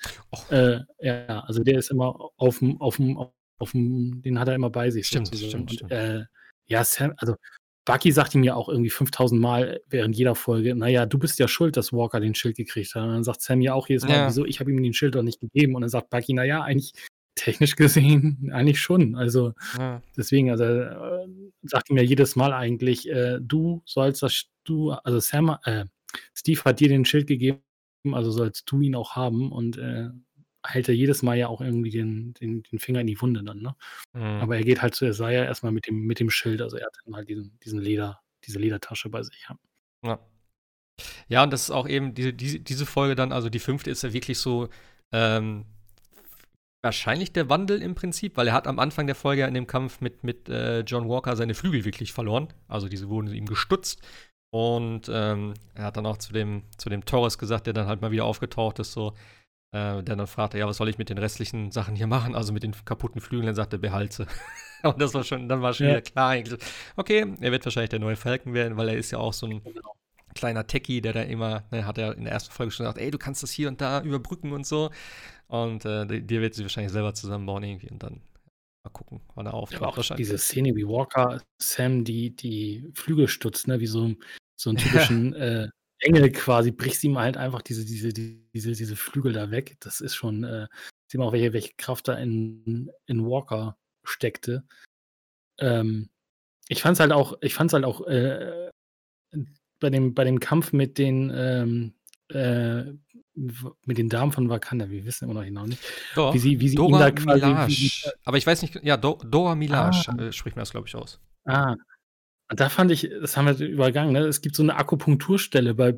Äh, ja, also der ist immer auf dem, auf dem, auf dem, den hat er immer bei sich. Stimmt, sozusagen. stimmt, Und, stimmt. Äh, ja, Sam, also Bucky sagt ihm ja auch irgendwie 5000 Mal während jeder Folge, naja, du bist ja schuld, dass Walker den Schild gekriegt hat. Und dann sagt Sam ja auch jedes Mal, Ja. wieso, ich habe ihm den Schild doch nicht gegeben. Und dann sagt Bucky, naja, eigentlich technisch gesehen, eigentlich schon. Also Ja. deswegen, also äh, sagt ihm ja jedes Mal eigentlich, äh, du sollst das, du, also Sam, äh, Steve hat dir den Schild gegeben, also sollst du ihn auch haben und äh, hält er jedes Mal ja auch irgendwie den, den, den Finger in die Wunde dann, ne? Mhm. Aber er geht halt zu Isaiah erstmal mit dem, mit dem Schild, also er hat dann halt diesen, diesen Leder, diese Ledertasche bei sich, ja. Ja. Ja, und das ist auch eben diese, diese, diese Folge dann, also die fünfte ist ja wirklich so ähm, wahrscheinlich der Wandel im Prinzip, weil er hat am Anfang der Folge ja in dem Kampf mit, mit äh, John Walker seine Flügel wirklich verloren. Also diese wurden ihm gestutzt. Und ähm, er hat dann auch zu dem, zu dem Torres gesagt, der dann halt mal wieder aufgetaucht ist, so, äh, der dann fragte, ja, was soll ich mit den restlichen Sachen hier machen? Also mit den kaputten Flügeln, dann sagte er, behalte. Und das war schon, dann war schon Ja. wieder klar eigentlich. Okay, er wird wahrscheinlich der neue Falken werden, weil er ist ja auch so ein kleiner Techie, der da immer, ne, hat er in der ersten Folge schon gesagt, ey, du kannst das hier und da überbrücken und so. Und äh, dir wird sie wahrscheinlich selber zusammenbauen irgendwie und dann mal gucken, wann er auftaucht. Aber auch wahrscheinlich. diese Szene, wie Walker Sam die, die Flügel stutzt, ne, wie so, so einen typischen äh, Engel quasi, brichst ihm halt einfach diese, diese, die- diese, diese Flügel da weg. Das ist schon, äh, sieht man auch, welche, welche Kraft da in, in Walker steckte. Ähm, ich fand's halt auch, ich fand's halt auch äh, bei, dem, bei dem Kampf mit den ähm, äh, mit den Damen von Wakanda, wir wissen immer noch genau nicht, Doch, wie sie, wie sie Dora quasi, wie sie. Aber ich weiß nicht, ja, Do Dora Milaje Ah. äh, spricht mir das, glaube ich, aus. Ah, und da fand ich, das haben wir übergangen, ne? Es gibt so eine Akupunkturstelle bei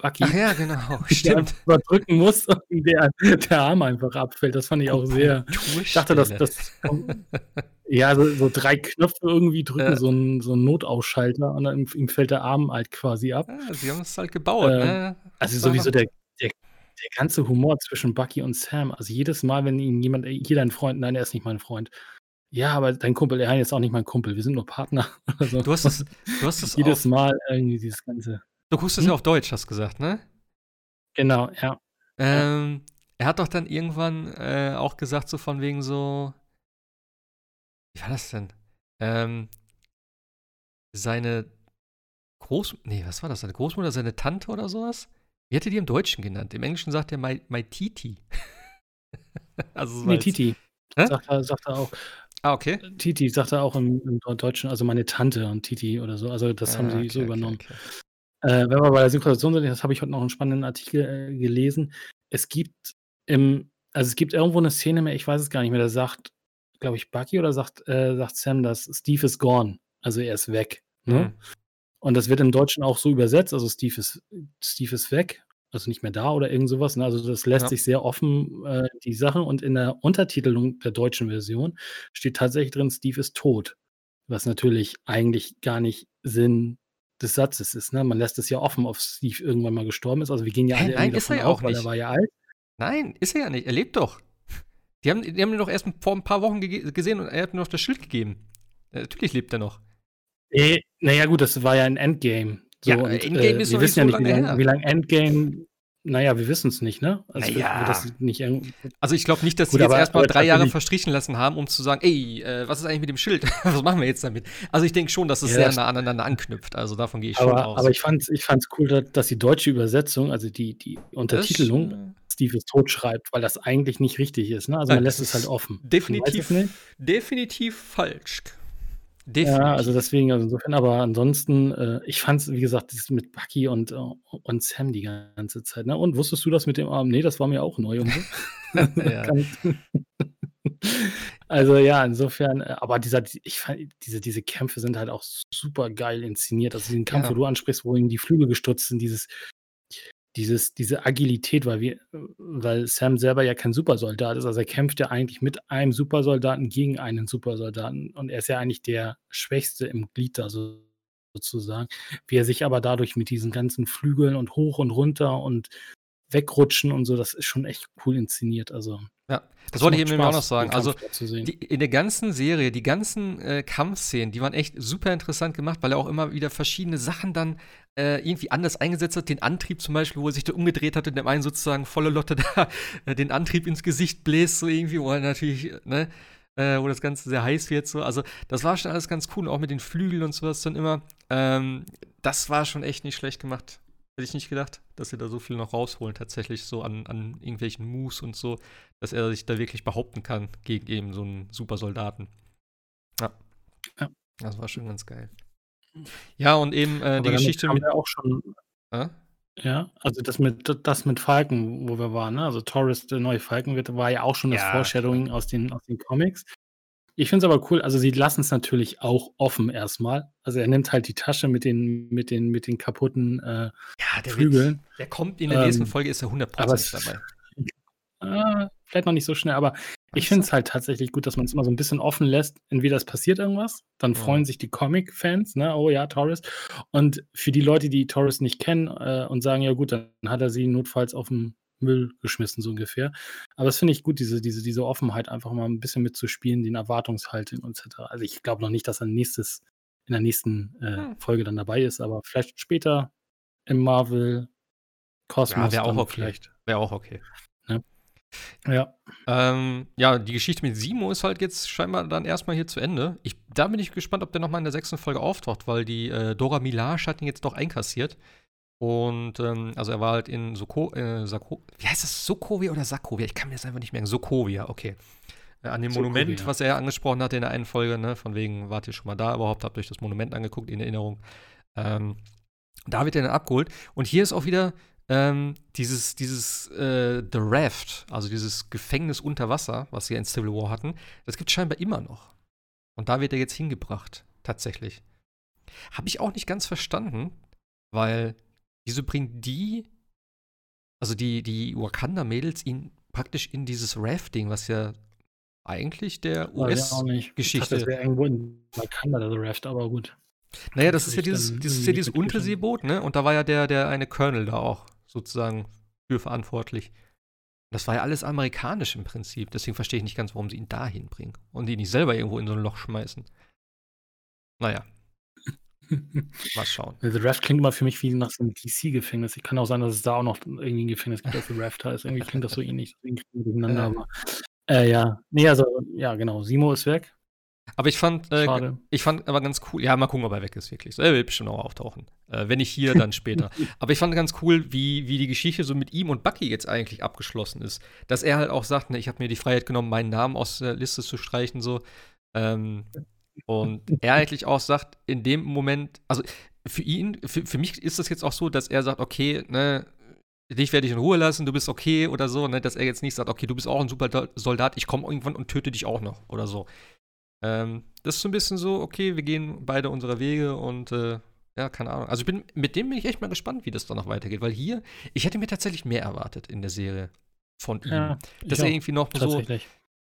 Bucky, Ach ja, genau, die stimmt. einfach drücken muss und der, der Arm einfach abfällt. Das fand ich auch sehr. Ich dachte, dass das. Ja, so, so drei Knöpfe irgendwie drücken, Ja. so ein, so Notausschalter und dann ihm, fällt der Arm halt quasi ab. Ja, sie haben es halt gebaut, Ähm, ne? Also sowieso der, der, der ganze Humor zwischen Bucky und Sam. Also jedes Mal, wenn ihn jemand, ey, hier dein Freund, nein, er ist nicht mein Freund. Ja, aber dein Kumpel, er ist auch nicht mein Kumpel, wir sind nur Partner. Oder so. Du hast es, du hast es jedes Mal irgendwie dieses ganze. du guckst es Hm? ja auf Deutsch, hast gesagt, ne? Genau, ja. Ähm, er hat doch dann irgendwann äh, auch gesagt, so von wegen so. Wie war das denn? Ähm, seine Groß. Nee, was war das? Seine Großmutter, seine Tante oder sowas? Wie er die im Deutschen genannt? Im Englischen sagt er my, my Titi. also so Nee, Titi. Sagt er, sagt er auch. Ah, okay. Titi sagt er auch im, im Deutschen, also meine Tante und Titi oder so. Also das haben Ah, sie okay, so okay, übernommen. okay. Äh, wenn wir bei der Synchronisation sind, das habe ich heute noch einen spannenden Artikel äh, gelesen. Es gibt im, also es gibt irgendwo eine Szene mehr, ich weiß es gar nicht mehr, da sagt, glaube ich, Bucky oder sagt, äh, sagt Sam, dass Steve is gone. Also er ist weg. Ne? Hm. Und das wird im Deutschen auch so übersetzt, also Steve ist, Steve ist weg. also nicht mehr da oder irgend sowas. Ne? Also das lässt ja. sich sehr offen, äh, die Sache. Und in der Untertitelung der deutschen Version steht tatsächlich drin, Steve ist tot. Was natürlich eigentlich gar nicht Sinn des Satzes ist. Ne? Man lässt es ja offen, ob Steve irgendwann mal gestorben ist. Also wir gehen ja alle Nein, ist er ja auch nicht. er war ja alt. Nein, ist er ja nicht. Er lebt doch. Die haben, die haben ihn doch erst vor ein paar Wochen gesehen und er hat mir noch das Schild gegeben. Natürlich lebt er noch. Nee, naja, gut, das war ja ein Endgame. So, ja, und, Endgame äh, ist wir wissen nicht ja so nicht, wie lange lang Endgame. Naja, wir wissen es nicht, ne? Also, Naja. nicht Also ich glaube nicht, dass Gut, sie jetzt erstmal drei Jahre verstrichen lassen haben, um zu sagen, ey, äh, was ist eigentlich mit dem Schild? was machen wir jetzt damit? Also ich denke schon, dass es Ja, sehr nah aneinander anknüpft. Also davon gehe ich schon aber, aus. aber ich fand es ich fand's cool, dass, dass die deutsche Übersetzung, also die, die Untertitelung, Das, Steve ist tot schreibt, weil das eigentlich nicht richtig ist. Ne? Also man lässt es halt offen. definitiv, definitiv falsch. Definitiv. Ja, also deswegen, also insofern, aber ansonsten, äh, ich fand es, wie gesagt, das mit Bucky und, äh, und Sam die ganze Zeit. Ne? Und wusstest du das mit dem Arm? Nee, das war mir auch neu. Also ja, insofern, äh, aber dieser, ich fand, diese, diese Kämpfe sind halt auch super geil inszeniert. Also diesen Kampf, Ja. wo du ansprichst, wo ihm die Flügel gestutzt sind, dieses, dieses, diese Agilität, weil wir, weil Sam selber ja kein Supersoldat ist, also er kämpft ja eigentlich mit einem Supersoldaten gegen einen Supersoldaten und er ist ja eigentlich der Schwächste im Glied da so, sozusagen. Wie er sich aber dadurch mit diesen ganzen Flügeln und hoch und runter und wegrutschen und so, das ist schon echt cool inszeniert. Also Ja, das wollte ich eben auch Spaß, noch sagen. Also die, in der ganzen Serie, die ganzen äh, Kampfszenen, die waren echt super interessant gemacht, weil er auch immer wieder verschiedene Sachen dann äh, irgendwie anders eingesetzt hat. Den Antrieb zum Beispiel, wo er sich da umgedreht hat und dem einen sozusagen volle Lotte da äh, den Antrieb ins Gesicht bläst, so irgendwie, wo er natürlich, ne, äh, wo das Ganze sehr heiß wird, so. Also, das war schon alles ganz cool, auch mit den Flügeln und sowas dann immer. Ähm, das war schon echt nicht schlecht gemacht. Hätte ich nicht gedacht, dass sie da so viel noch rausholen, tatsächlich so an, an irgendwelchen Moves und so, dass er sich da wirklich behaupten kann gegen eben so einen Supersoldaten. Ja. Ja. Das war schon ganz geil. Ja, und eben äh, die Geschichte haben mit. wir auch schon Äh? Ja, also das mit das mit Falken, wo wir waren, ne? Also Taurus, der neue Falken wird, war ja auch schon das Ja, Foreshadowing aus den, aus den Comics. Ich finde es aber cool, also sie lassen es natürlich auch offen erstmal. Also er nimmt halt die Tasche mit den, mit den, mit den kaputten äh, Ja, der, Flügeln. Wird, der kommt in der nächsten Ähm, Folge, ist er 100% aber es- dabei. äh, vielleicht noch nicht so schnell, aber ich finde es halt tatsächlich gut, dass man es immer so ein bisschen offen lässt. Entweder es passiert irgendwas, dann Ja. freuen sich die Comic-Fans, ne? Oh ja, Taurus. Und für die Leute, die Taurus nicht kennen äh, und sagen, ja gut, dann hat er sie notfalls auf den Müll geschmissen, so ungefähr. Aber das finde ich gut, diese, diese, diese Offenheit, einfach mal ein bisschen mitzuspielen, den Erwartungshaltung etc. Also ich glaube noch nicht, dass er nächstes, in der nächsten äh, Hm. Folge dann dabei ist, aber vielleicht später im Marvel Kosmos Ja, wäre auch okay. vielleicht. Wäre auch okay. Ja. Ähm, ja, die Geschichte mit Simo ist halt jetzt scheinbar dann erstmal hier zu Ende. Ich, da bin ich gespannt, ob der nochmal in der sechsten Folge auftaucht, weil die äh, Dora Milaje hat ihn jetzt doch einkassiert. Und ähm, also er war halt in Soko, äh, Sako, wie heißt das? Sokovia oder Sakovia? Ich kann mir das einfach nicht merken. Sokovia, okay. Äh, an dem Sokovia. Monument, was er angesprochen hatte in der einen Folge, ne? Von wegen, wart ihr schon mal da überhaupt, habt euch das Monument angeguckt in Erinnerung. Ähm, da wird er dann abgeholt. Und hier ist auch wieder ähm, dieses, dieses äh, The Raft, also dieses Gefängnis unter Wasser, was sie in Civil War hatten, das gibt es scheinbar immer noch. Und da wird er jetzt hingebracht, tatsächlich. Habe ich auch nicht ganz verstanden, weil wieso bringen die, also die, die Wakanda-Mädels, ihn praktisch in dieses Rafting, was ja eigentlich der. US-Geschichte. Ich dachte, das wäre irgendwo in Wakanda, der Raft, aber gut. Naja, das ist ja dieses, dieses, ja dieses. Unterseeboot, ne? Und da war ja der, der eine Colonel da auch sozusagen für verantwortlich. Das war ja alles amerikanisch im Prinzip. Deswegen verstehe ich nicht ganz, warum sie ihn dahin bringen und ihn nicht selber irgendwo in so ein Loch schmeißen. Naja, mal schauen. The Raft klingt immer für mich wie nach so einem DC-Gefängnis. Ich kann auch sein, dass es da auch noch irgendwie ein Gefängnis gibt, das The Raft heißt. Irgendwie klingt das so ähnlich. Ja. aber. Äh, ja. Nee, also, ja, genau. Simo ist weg. Aber ich fand, äh, ich fand aber ganz cool, ja, mal gucken, ob er weg ist, wirklich. Er wird bestimmt auch auftauchen. Äh, wenn nicht hier, dann später. aber ich fand ganz cool, wie, wie die Geschichte so mit ihm und Bucky jetzt eigentlich abgeschlossen ist. Dass er halt auch sagt, ne, ich habe mir die Freiheit genommen, meinen Namen aus der Liste zu streichen, so. Ähm, und er eigentlich auch sagt, in dem Moment, also für ihn, für, für mich ist das jetzt auch so, dass er sagt, okay, ne, dich werde ich in Ruhe lassen, du bist okay oder so, ne, dass er jetzt nicht sagt, okay, du bist auch ein super Soldat, ich komme irgendwann und töte dich auch noch oder so. Ähm, das ist so ein bisschen so, okay, wir gehen beide unsere Wege und äh, ja, keine Ahnung. Also ich bin, mit dem bin ich echt mal gespannt, wie das dann noch weitergeht, weil hier, ich hätte mir tatsächlich mehr erwartet in der Serie von ihm. Ja, dass er irgendwie noch so,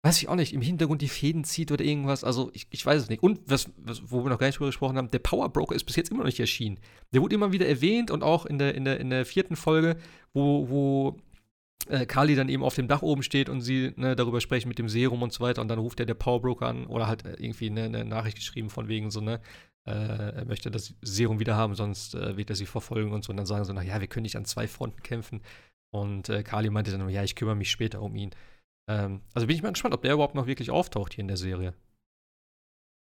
weiß ich auch nicht, im Hintergrund die Fäden zieht oder irgendwas. Also ich, ich weiß es nicht. Und was, was, wo wir noch gar nicht drüber gesprochen haben, der Power Broker ist bis jetzt immer noch nicht erschienen. Der wurde immer wieder erwähnt und auch in der, in der, in der vierten Folge, wo, wo äh, Kali dann eben auf dem Dach oben steht und sie ne, darüber sprechen mit dem Serum und so weiter und dann ruft er der Power Broker an oder halt irgendwie eine, eine Nachricht geschrieben von wegen so, ne, äh, er möchte das Serum wieder haben, sonst äh, wird er sie verfolgen und so. Und dann sagen sie, na ja, wir können nicht an zwei Fronten kämpfen. Und äh, Kali meinte dann, ja, ich kümmere mich später um ihn. Ähm, also bin ich mal gespannt, ob der überhaupt noch wirklich auftaucht hier in der Serie.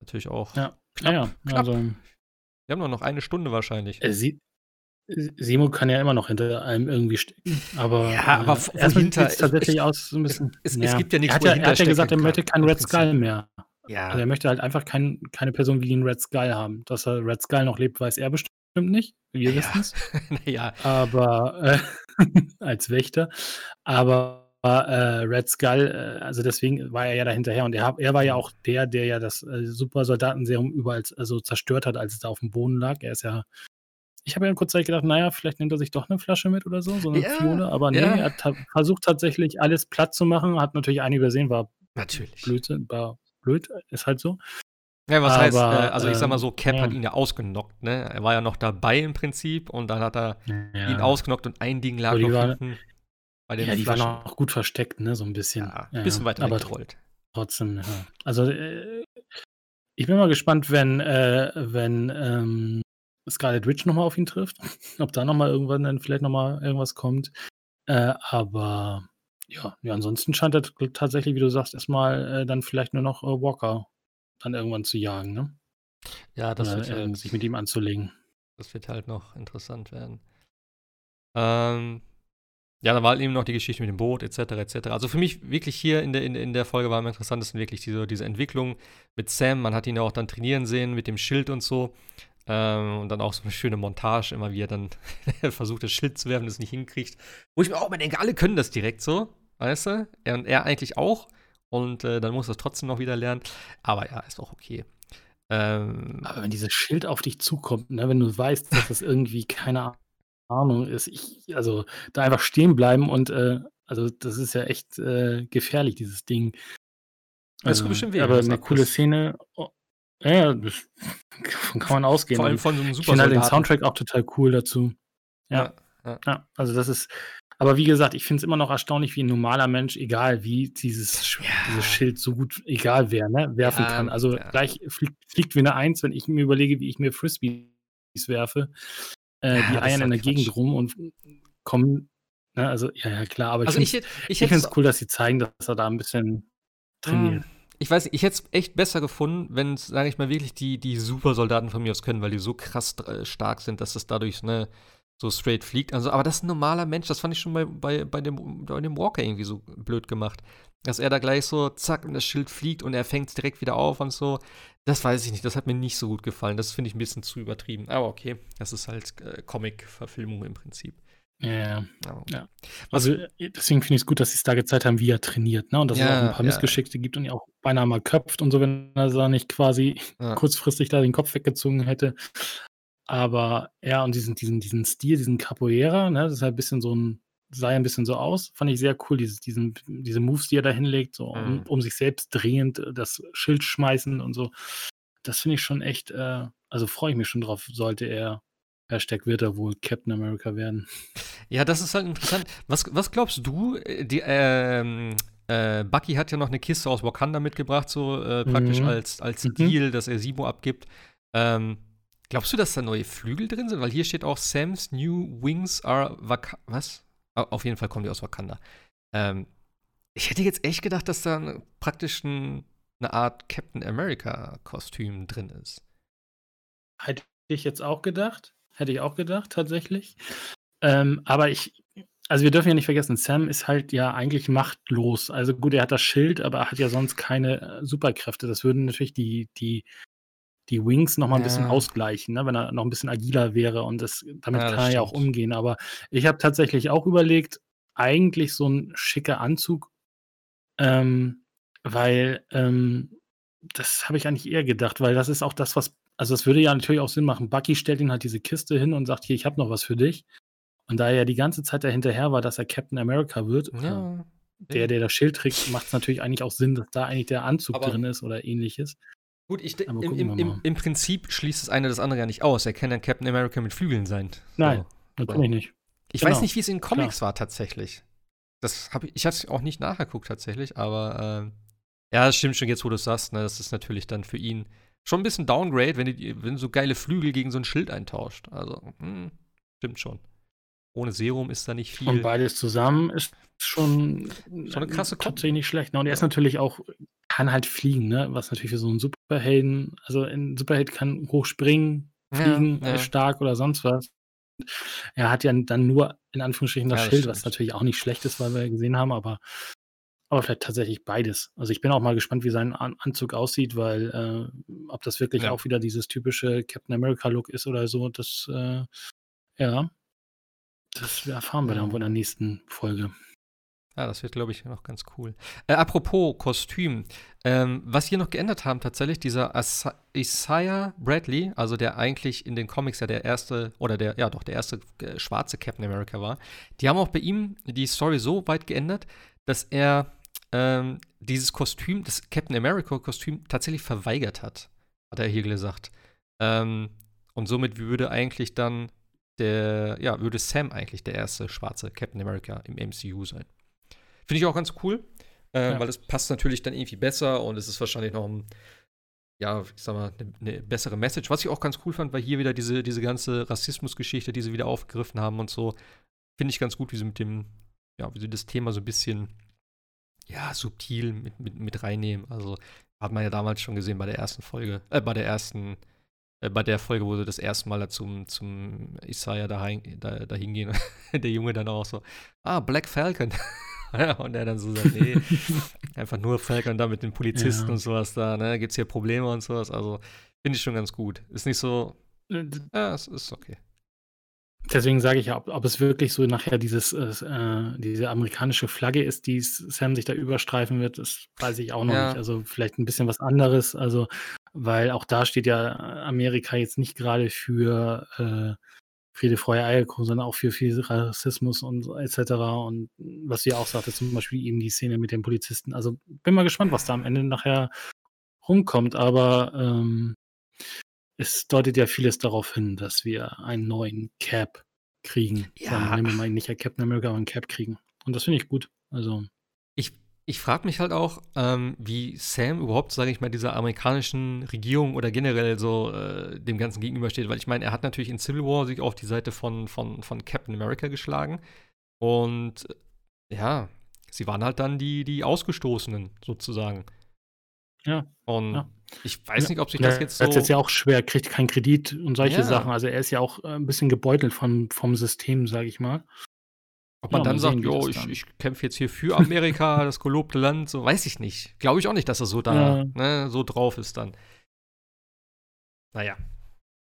Natürlich auch. Ja, knapp, ja, knapp. Also, wir haben nur noch eine Stunde wahrscheinlich. Er sieht, Simo kann ja immer noch hinter einem irgendwie stecken. Aber, ja, aber äh, erstmal sieht es tatsächlich aus so ein bisschen. Es, es, ja. es gibt ja nichts, er hat ja, er hat ja gesagt, er möchte keinen Red Skull mehr. Ja. Also er möchte halt einfach kein, keine Person wie den Red Skull haben. Dass er Red Skull noch lebt, weiß er bestimmt nicht. Wir ja. wissen es. naja. Aber äh, als Wächter. Aber äh, Red Skull, äh, also deswegen war er ja da hinterher und er, er war ja auch der, der ja das äh, Supersoldatenserum überall also zerstört hat, als es da auf dem Boden lag. Er ist ja ich habe ja kurz Zeit gedacht, naja, vielleicht nimmt er sich doch eine Flasche mit oder so, so eine ja, Fiole, aber nee, ja. er hat versucht tatsächlich alles platt zu machen, hat natürlich einen übersehen, war natürlich. Blödsinn, war blöd, ist halt so. Ja, was aber, heißt, äh, also ich sag mal so, Cap ja. hat ihn ja ausgenockt, ne? Er war ja noch dabei im Prinzip und dann hat er ja. ihn ausgenockt und ein Ding lag noch war, hinten bei den Ja, die Flaschen. waren auch gut versteckt, ne? So ein bisschen. Ja, ein bisschen weiter aber weggerollt. Trotzdem, ja. Also äh, ich bin mal gespannt, wenn, äh, wenn ähm, Scarlet Witch nochmal auf ihn trifft. Ob da nochmal irgendwann dann vielleicht nochmal irgendwas kommt. Äh, aber ja, ja, ansonsten scheint er tatsächlich, wie du sagst, erstmal äh, dann vielleicht nur noch äh, Walker dann irgendwann zu jagen, ne? Ja, das Oder, wird halt, sich mit ihm anzulegen. Das wird halt noch interessant werden. Ähm, ja, dann war halt eben noch die Geschichte mit dem Boot, etc., etc. Also für mich wirklich hier in der, in, in der Folge war am interessantesten wirklich diese, diese Entwicklung mit Sam. Man hat ihn ja auch dann trainieren sehen mit dem Schild und so. Ähm, und dann auch so eine schöne Montage, immer wie er dann versucht, das Schild zu werfen, das nicht hinkriegt. Wo ich mir auch immer denke, alle können das direkt so, weißt du? Er und er eigentlich auch. Und äh, dann muss er es trotzdem noch wieder lernen. Aber ja, ist auch okay. Ähm, Aber wenn dieses Schild auf dich zukommt, ne, wenn du weißt, dass das irgendwie keine Ahnung ist, ich, also da einfach stehen bleiben und äh, also das ist ja echt äh, gefährlich, dieses Ding. Das ist bestimmt weh, aber eine coole Szene. Oh, ja, das kann man ausgehen. Vor allem von so einem super Ich finde halt den Soundtrack auch total cool dazu. Ja. Ja, ja. also das ist, aber wie gesagt, ich finde es immer noch erstaunlich, wie ein normaler Mensch, egal wie dieses, ja. dieses Schild so gut, egal wer, ne, werfen ja, kann. Also gleich fliegt, fliegt wie eine Eins, wenn ich mir überlege, wie ich mir Frisbees werfe. Äh, die eiern in der Quatsch. Gegend rum und kommen, ne, also ja, ja klar, aber also ich, ich, ich, ich finde es cool, dass sie zeigen, dass er da ein bisschen trainiert. Hm ich weiß nicht, ich hätte es echt besser gefunden, wenn es, sage ich mal, wirklich die, die Supersoldaten von mir aus können, weil die so krass äh, stark sind, dass es dadurch ne, so straight fliegt. Also, aber das ist ein normaler Mensch, das fand ich schon bei, bei, bei, dem, bei dem Walker irgendwie so blöd gemacht. Dass er da gleich so, zack, und das Schild fliegt und er fängt es direkt wieder auf und so. Das weiß ich nicht, das hat mir nicht so gut gefallen. Das finde ich ein bisschen zu übertrieben. Aber okay, das ist halt äh, Comic-Verfilmung im Prinzip. Ja, ja. Also äh, deswegen finde ich es gut, dass sie es da gezeigt haben, wie er trainiert, ne? Und dass es auch ein paar ja. Missgeschickte gibt und ihn auch beinahe mal köpft und so, wenn er da nicht quasi ja. kurzfristig da den Kopf weggezogen hätte. Aber ja, und diesen, diesen, diesen Stil, diesen Capoeira, ne, das ist halt ein bisschen so ein, sah ja ein bisschen so aus, fand ich sehr cool, dieses, diesen, diese Moves, die er da hinlegt, so um, mhm. um sich selbst drehend äh, das Schild schmeißen und so. Das finde ich schon echt, äh, also freue ich mich schon drauf, sollte er Hashtag wird er wohl Captain America werden. Ja, das ist halt interessant. Was, was glaubst du? Äh, die, ähm, äh, Bucky hat ja noch eine Kiste aus Wakanda mitgebracht, so äh, praktisch mhm. als, als mhm. Deal, dass er Simo abgibt. Ähm, glaubst du, dass da neue Flügel drin sind? Weil hier steht auch Sam's New Wings are Wakanda. Was? Auf jeden Fall kommen die aus Wakanda. Ähm, ich hätte jetzt echt gedacht, dass da praktisch ein, eine Art Captain America-Kostüm drin ist. Hätte ich jetzt auch gedacht. Hätte ich auch gedacht, tatsächlich. Ähm, aber ich, also wir dürfen ja nicht vergessen, Sam ist halt ja eigentlich machtlos. Also gut, er hat das Schild, aber er hat ja sonst keine äh, Superkräfte. Das würden natürlich die, die, die Wings noch mal ein ja. bisschen ausgleichen, ne? wenn er noch ein bisschen agiler wäre und das, damit ja, das kann er ja auch umgehen. Aber ich habe tatsächlich auch überlegt, eigentlich so ein schicker Anzug, ähm, weil ähm, das habe ich eigentlich eher gedacht, weil das ist auch das, was also es würde ja natürlich auch Sinn machen. Bucky stellt ihn halt diese Kiste hin und sagt, hier, ich habe noch was für dich. Und da er ja die ganze Zeit dahinterher war, dass er Captain America wird, ja, der, der das Schild trägt, macht es natürlich eigentlich auch Sinn, dass da eigentlich der Anzug aber drin ist oder ähnliches. Gut, ich, im, im, im, im, Prinzip schließt das eine das andere ja nicht aus. Er kann ja Captain America mit Flügeln sein. Nein, so. natürlich nicht. Ich genau. weiß nicht, wie es in Comics Klar. war tatsächlich. Das habe ich, ich hatte auch nicht nachgeguckt tatsächlich, aber äh, ja, das stimmt schon jetzt, wo du es sagst. Ne, das ist natürlich dann für ihn schon ein bisschen Downgrade, wenn, die, wenn du so geile Flügel gegen so ein Schild eintauscht. Also, hm, stimmt schon. Ohne Serum ist da nicht viel. Und beides zusammen ist schon, schon eine krasse Kombi. Tatsächlich nicht schlecht. Ne? Und er ist natürlich auch, kann halt fliegen, ne? Was natürlich für so einen Superhelden, also ein Superheld kann hoch springen, fliegen, ja, ja. stark oder sonst was. Er hat ja dann nur in Anführungsstrichen das, ja, Schild, stimmt. was natürlich auch nicht schlecht ist, weil wir gesehen haben, aber aber vielleicht tatsächlich beides. Also ich bin auch mal gespannt, wie sein An Anzug aussieht, weil äh, ob das wirklich auch wieder dieses typische Captain America-Look ist oder so, das äh, ja, das erfahren wir dann wohl in der nächsten Folge. Ja, das wird, glaube ich, noch ganz cool. Äh, apropos Kostüm. Ähm, was hier noch geändert haben, tatsächlich, dieser As Isaiah Bradley, also der eigentlich in den Comics ja der erste, oder der, ja doch, der erste äh, schwarze Captain America war, die haben auch bei ihm die Story so weit geändert, dass er ähm, dieses Kostüm, das Captain America-Kostüm, tatsächlich verweigert hat, hat er hier gesagt. Ähm, und somit würde eigentlich dann der, ja, würde Sam eigentlich der erste schwarze Captain America im MCU sein. Finde ich auch ganz cool, äh, ja. weil es passt natürlich dann irgendwie besser und es ist wahrscheinlich noch ein, ja, ich sag mal, eine, eine bessere Message. Was ich auch ganz cool fand, war hier wieder diese, diese ganze Rassismusgeschichte, die sie wieder aufgegriffen haben und so. Finde ich ganz gut, wie sie mit dem, ja, wie sie das Thema so ein bisschen ja, subtil mit, mit, mit reinnehmen. Also hat man ja damals schon gesehen bei der ersten Folge, äh, bei der ersten, äh, bei der Folge, wo sie das erste Mal zum, zum Isaiah da, da, da hingehen. der Junge dann auch so, ah, Black Falcon. und er dann so sagt, nee, einfach nur Falcon da mit den Polizisten ja. und sowas da, ne, gibt's hier Probleme und sowas. Also finde ich schon ganz gut. Ist nicht so, äh, ja, es ist okay. Deswegen sage ich ja, ob, ob, es wirklich so nachher dieses, äh, diese amerikanische Flagge ist, die Sam sich da überstreifen wird, das weiß ich auch noch ja. nicht. Also vielleicht ein bisschen was anderes. Also, weil auch da steht ja Amerika jetzt nicht gerade für äh, Friede, Freude, Eierkuchen, sondern auch für viel Rassismus und etc. Und was sie auch sagte, zum Beispiel eben die Szene mit den Polizisten. Also bin mal gespannt, was da am Ende nachher rumkommt. Aber ähm, es deutet ja vieles darauf hin, dass wir einen neuen Cap kriegen. Ja. Dann nehmen wir mal nicht Captain America, aber einen Cap kriegen. Und das finde ich gut. Also. Ich, frage mich halt auch, ähm, wie Sam überhaupt, sage ich mal, dieser amerikanischen Regierung oder generell so äh, dem Ganzen gegenübersteht. Weil ich meine, er hat natürlich in Civil War sich auf die Seite von, von, von Captain America geschlagen. Und äh, ja, sie waren halt dann die, die Ausgestoßenen sozusagen. Ja. Und ja. ich weiß nicht, ob sich das jetzt so. Er ist jetzt ja auch schwer, kriegt keinen Kredit und solche ja. Sachen. Also er ist ja auch äh, ein bisschen gebeutelt von, vom System, sage ich mal. Ob man ja, dann sagt, jo, ich, ich kämpfe jetzt hier für Amerika, das gelobte Land, so weiß ich nicht. Glaube ich auch nicht, dass er so da, ne, so drauf ist dann. Naja,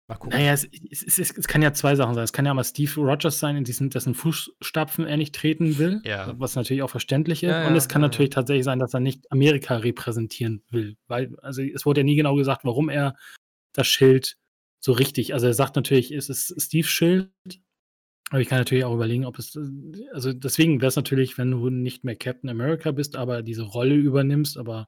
Mal gucken. Naja, es, es, es, es, kann ja zwei Sachen sein. Es kann ja mal Steve Rogers sein, in diesen, dessen Fußstapfen er nicht treten will, ja. was natürlich auch verständlich ist. Ja, und es kann ja, natürlich tatsächlich sein, dass er nicht Amerika repräsentieren will. Weil, also es wurde ja nie genau gesagt, warum er das Schild so richtig, also er sagt natürlich, es ist Steves Schild, aber ich kann natürlich auch überlegen, ob es, also deswegen wäre es natürlich, wenn du nicht mehr Captain America bist, aber diese Rolle übernimmst, aber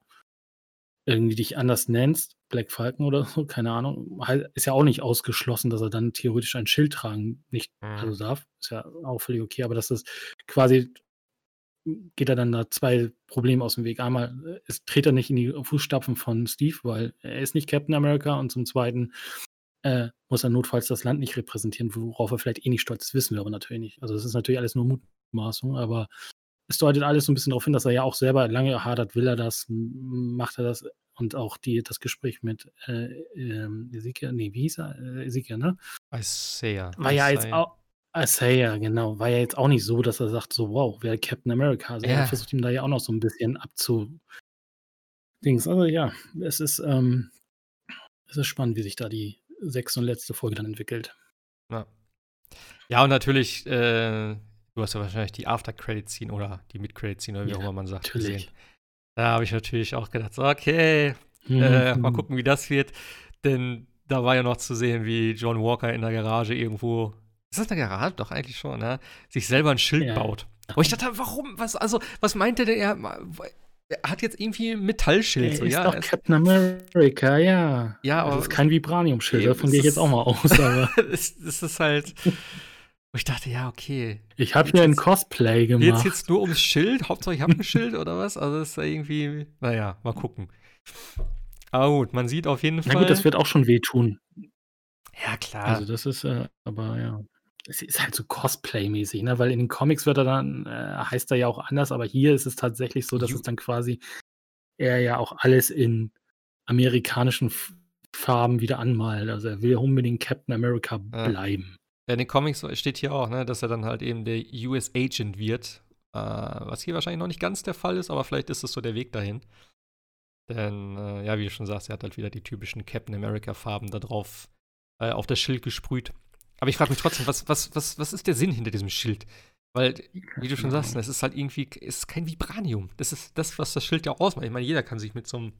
irgendwie dich anders nennst, Black Falcon oder so, keine Ahnung, ist ja auch nicht ausgeschlossen, dass er dann theoretisch ein Schild tragen nicht mhm. also darf. Ist ja auch völlig okay, aber das ist quasi geht er dann da zwei Probleme aus dem Weg. Einmal es tritt er nicht in die Fußstapfen von Steve, weil er ist nicht Captain America und zum Zweiten äh, muss er notfalls das Land nicht repräsentieren, worauf er vielleicht eh nicht stolz ist, wissen wir aber natürlich nicht. Also es ist natürlich alles nur Mutmaßung, aber es deutet alles so ein bisschen darauf hin, dass er ja auch selber lange hadert, will er das, macht er das und auch die, das Gespräch mit äh, äh, Ezekiel, nee, wie hieß er? Äh, Ezekiel, ne? Isaiah. War ja jetzt auch, Isaiah, genau, war ja jetzt auch nicht so, dass er sagt, so, wow, wer Captain America. Also ja. er versucht ihm da ja auch noch so ein bisschen abzu. Dings. Also ja, es ist, ähm, es ist spannend, wie sich da die sechste und letzte Folge dann entwickelt. Ja. Ja, und natürlich äh, Du hast ja wahrscheinlich die After-Credit-Scene oder die Mid-Credit-Scene oder wie ja, auch immer man sagt. Natürlich. Gesehen. Da habe ich natürlich auch gedacht, so, okay, mhm. äh, mal gucken, wie das wird. Denn da war ja noch zu sehen, wie John Walker in der Garage irgendwo. Ist das eine Garage? Doch, eigentlich schon, ne? Sich selber ein Schild ja. baut. Wo ich dachte, warum? Was, also, was meinte der? Er, er hat jetzt irgendwie ein Metallschild. Er so, ist ja, doch Captain America, ja. Ja, aber. Das ist kein Vibranium-Schild, davon gehe ich jetzt auch mal aus. Aber das, das ist halt. Ich dachte, ja, okay. Ich habe hier ein Cosplay gemacht. Jetzt jetzt nur ums Schild? Hauptsache, ich habe ein Schild oder was? Also, das ist ja irgendwie. Naja, mal gucken. Aber gut, man sieht auf jeden Fall. Na gut, das wird auch schon wehtun. Ja, klar. Also, das ist, äh, aber ja. Es ist halt so Cosplay-mäßig, ne? Weil in den Comics wird er dann, äh, heißt er ja auch anders, aber hier ist es tatsächlich so, dass Ju es dann quasi er ja auch alles in amerikanischen Farben wieder anmalt. Also er will unbedingt Captain America bleiben. Ja, in den Comics steht hier auch, ne, dass er dann halt eben der US Agent wird. Äh, was hier wahrscheinlich noch nicht ganz der Fall ist, aber vielleicht ist es so der Weg dahin. Denn, äh, ja, wie du schon sagst, er hat halt wieder die typischen Captain America-Farben da drauf äh, auf das Schild gesprüht. Aber ich frage mich trotzdem, was, was, was, was ist der Sinn hinter diesem Schild? Weil, wie du schon sagst, es ist halt irgendwie, es ist kein Vibranium. Das ist das, was das Schild ja auch ausmacht. Ich meine, jeder kann sich mit so einem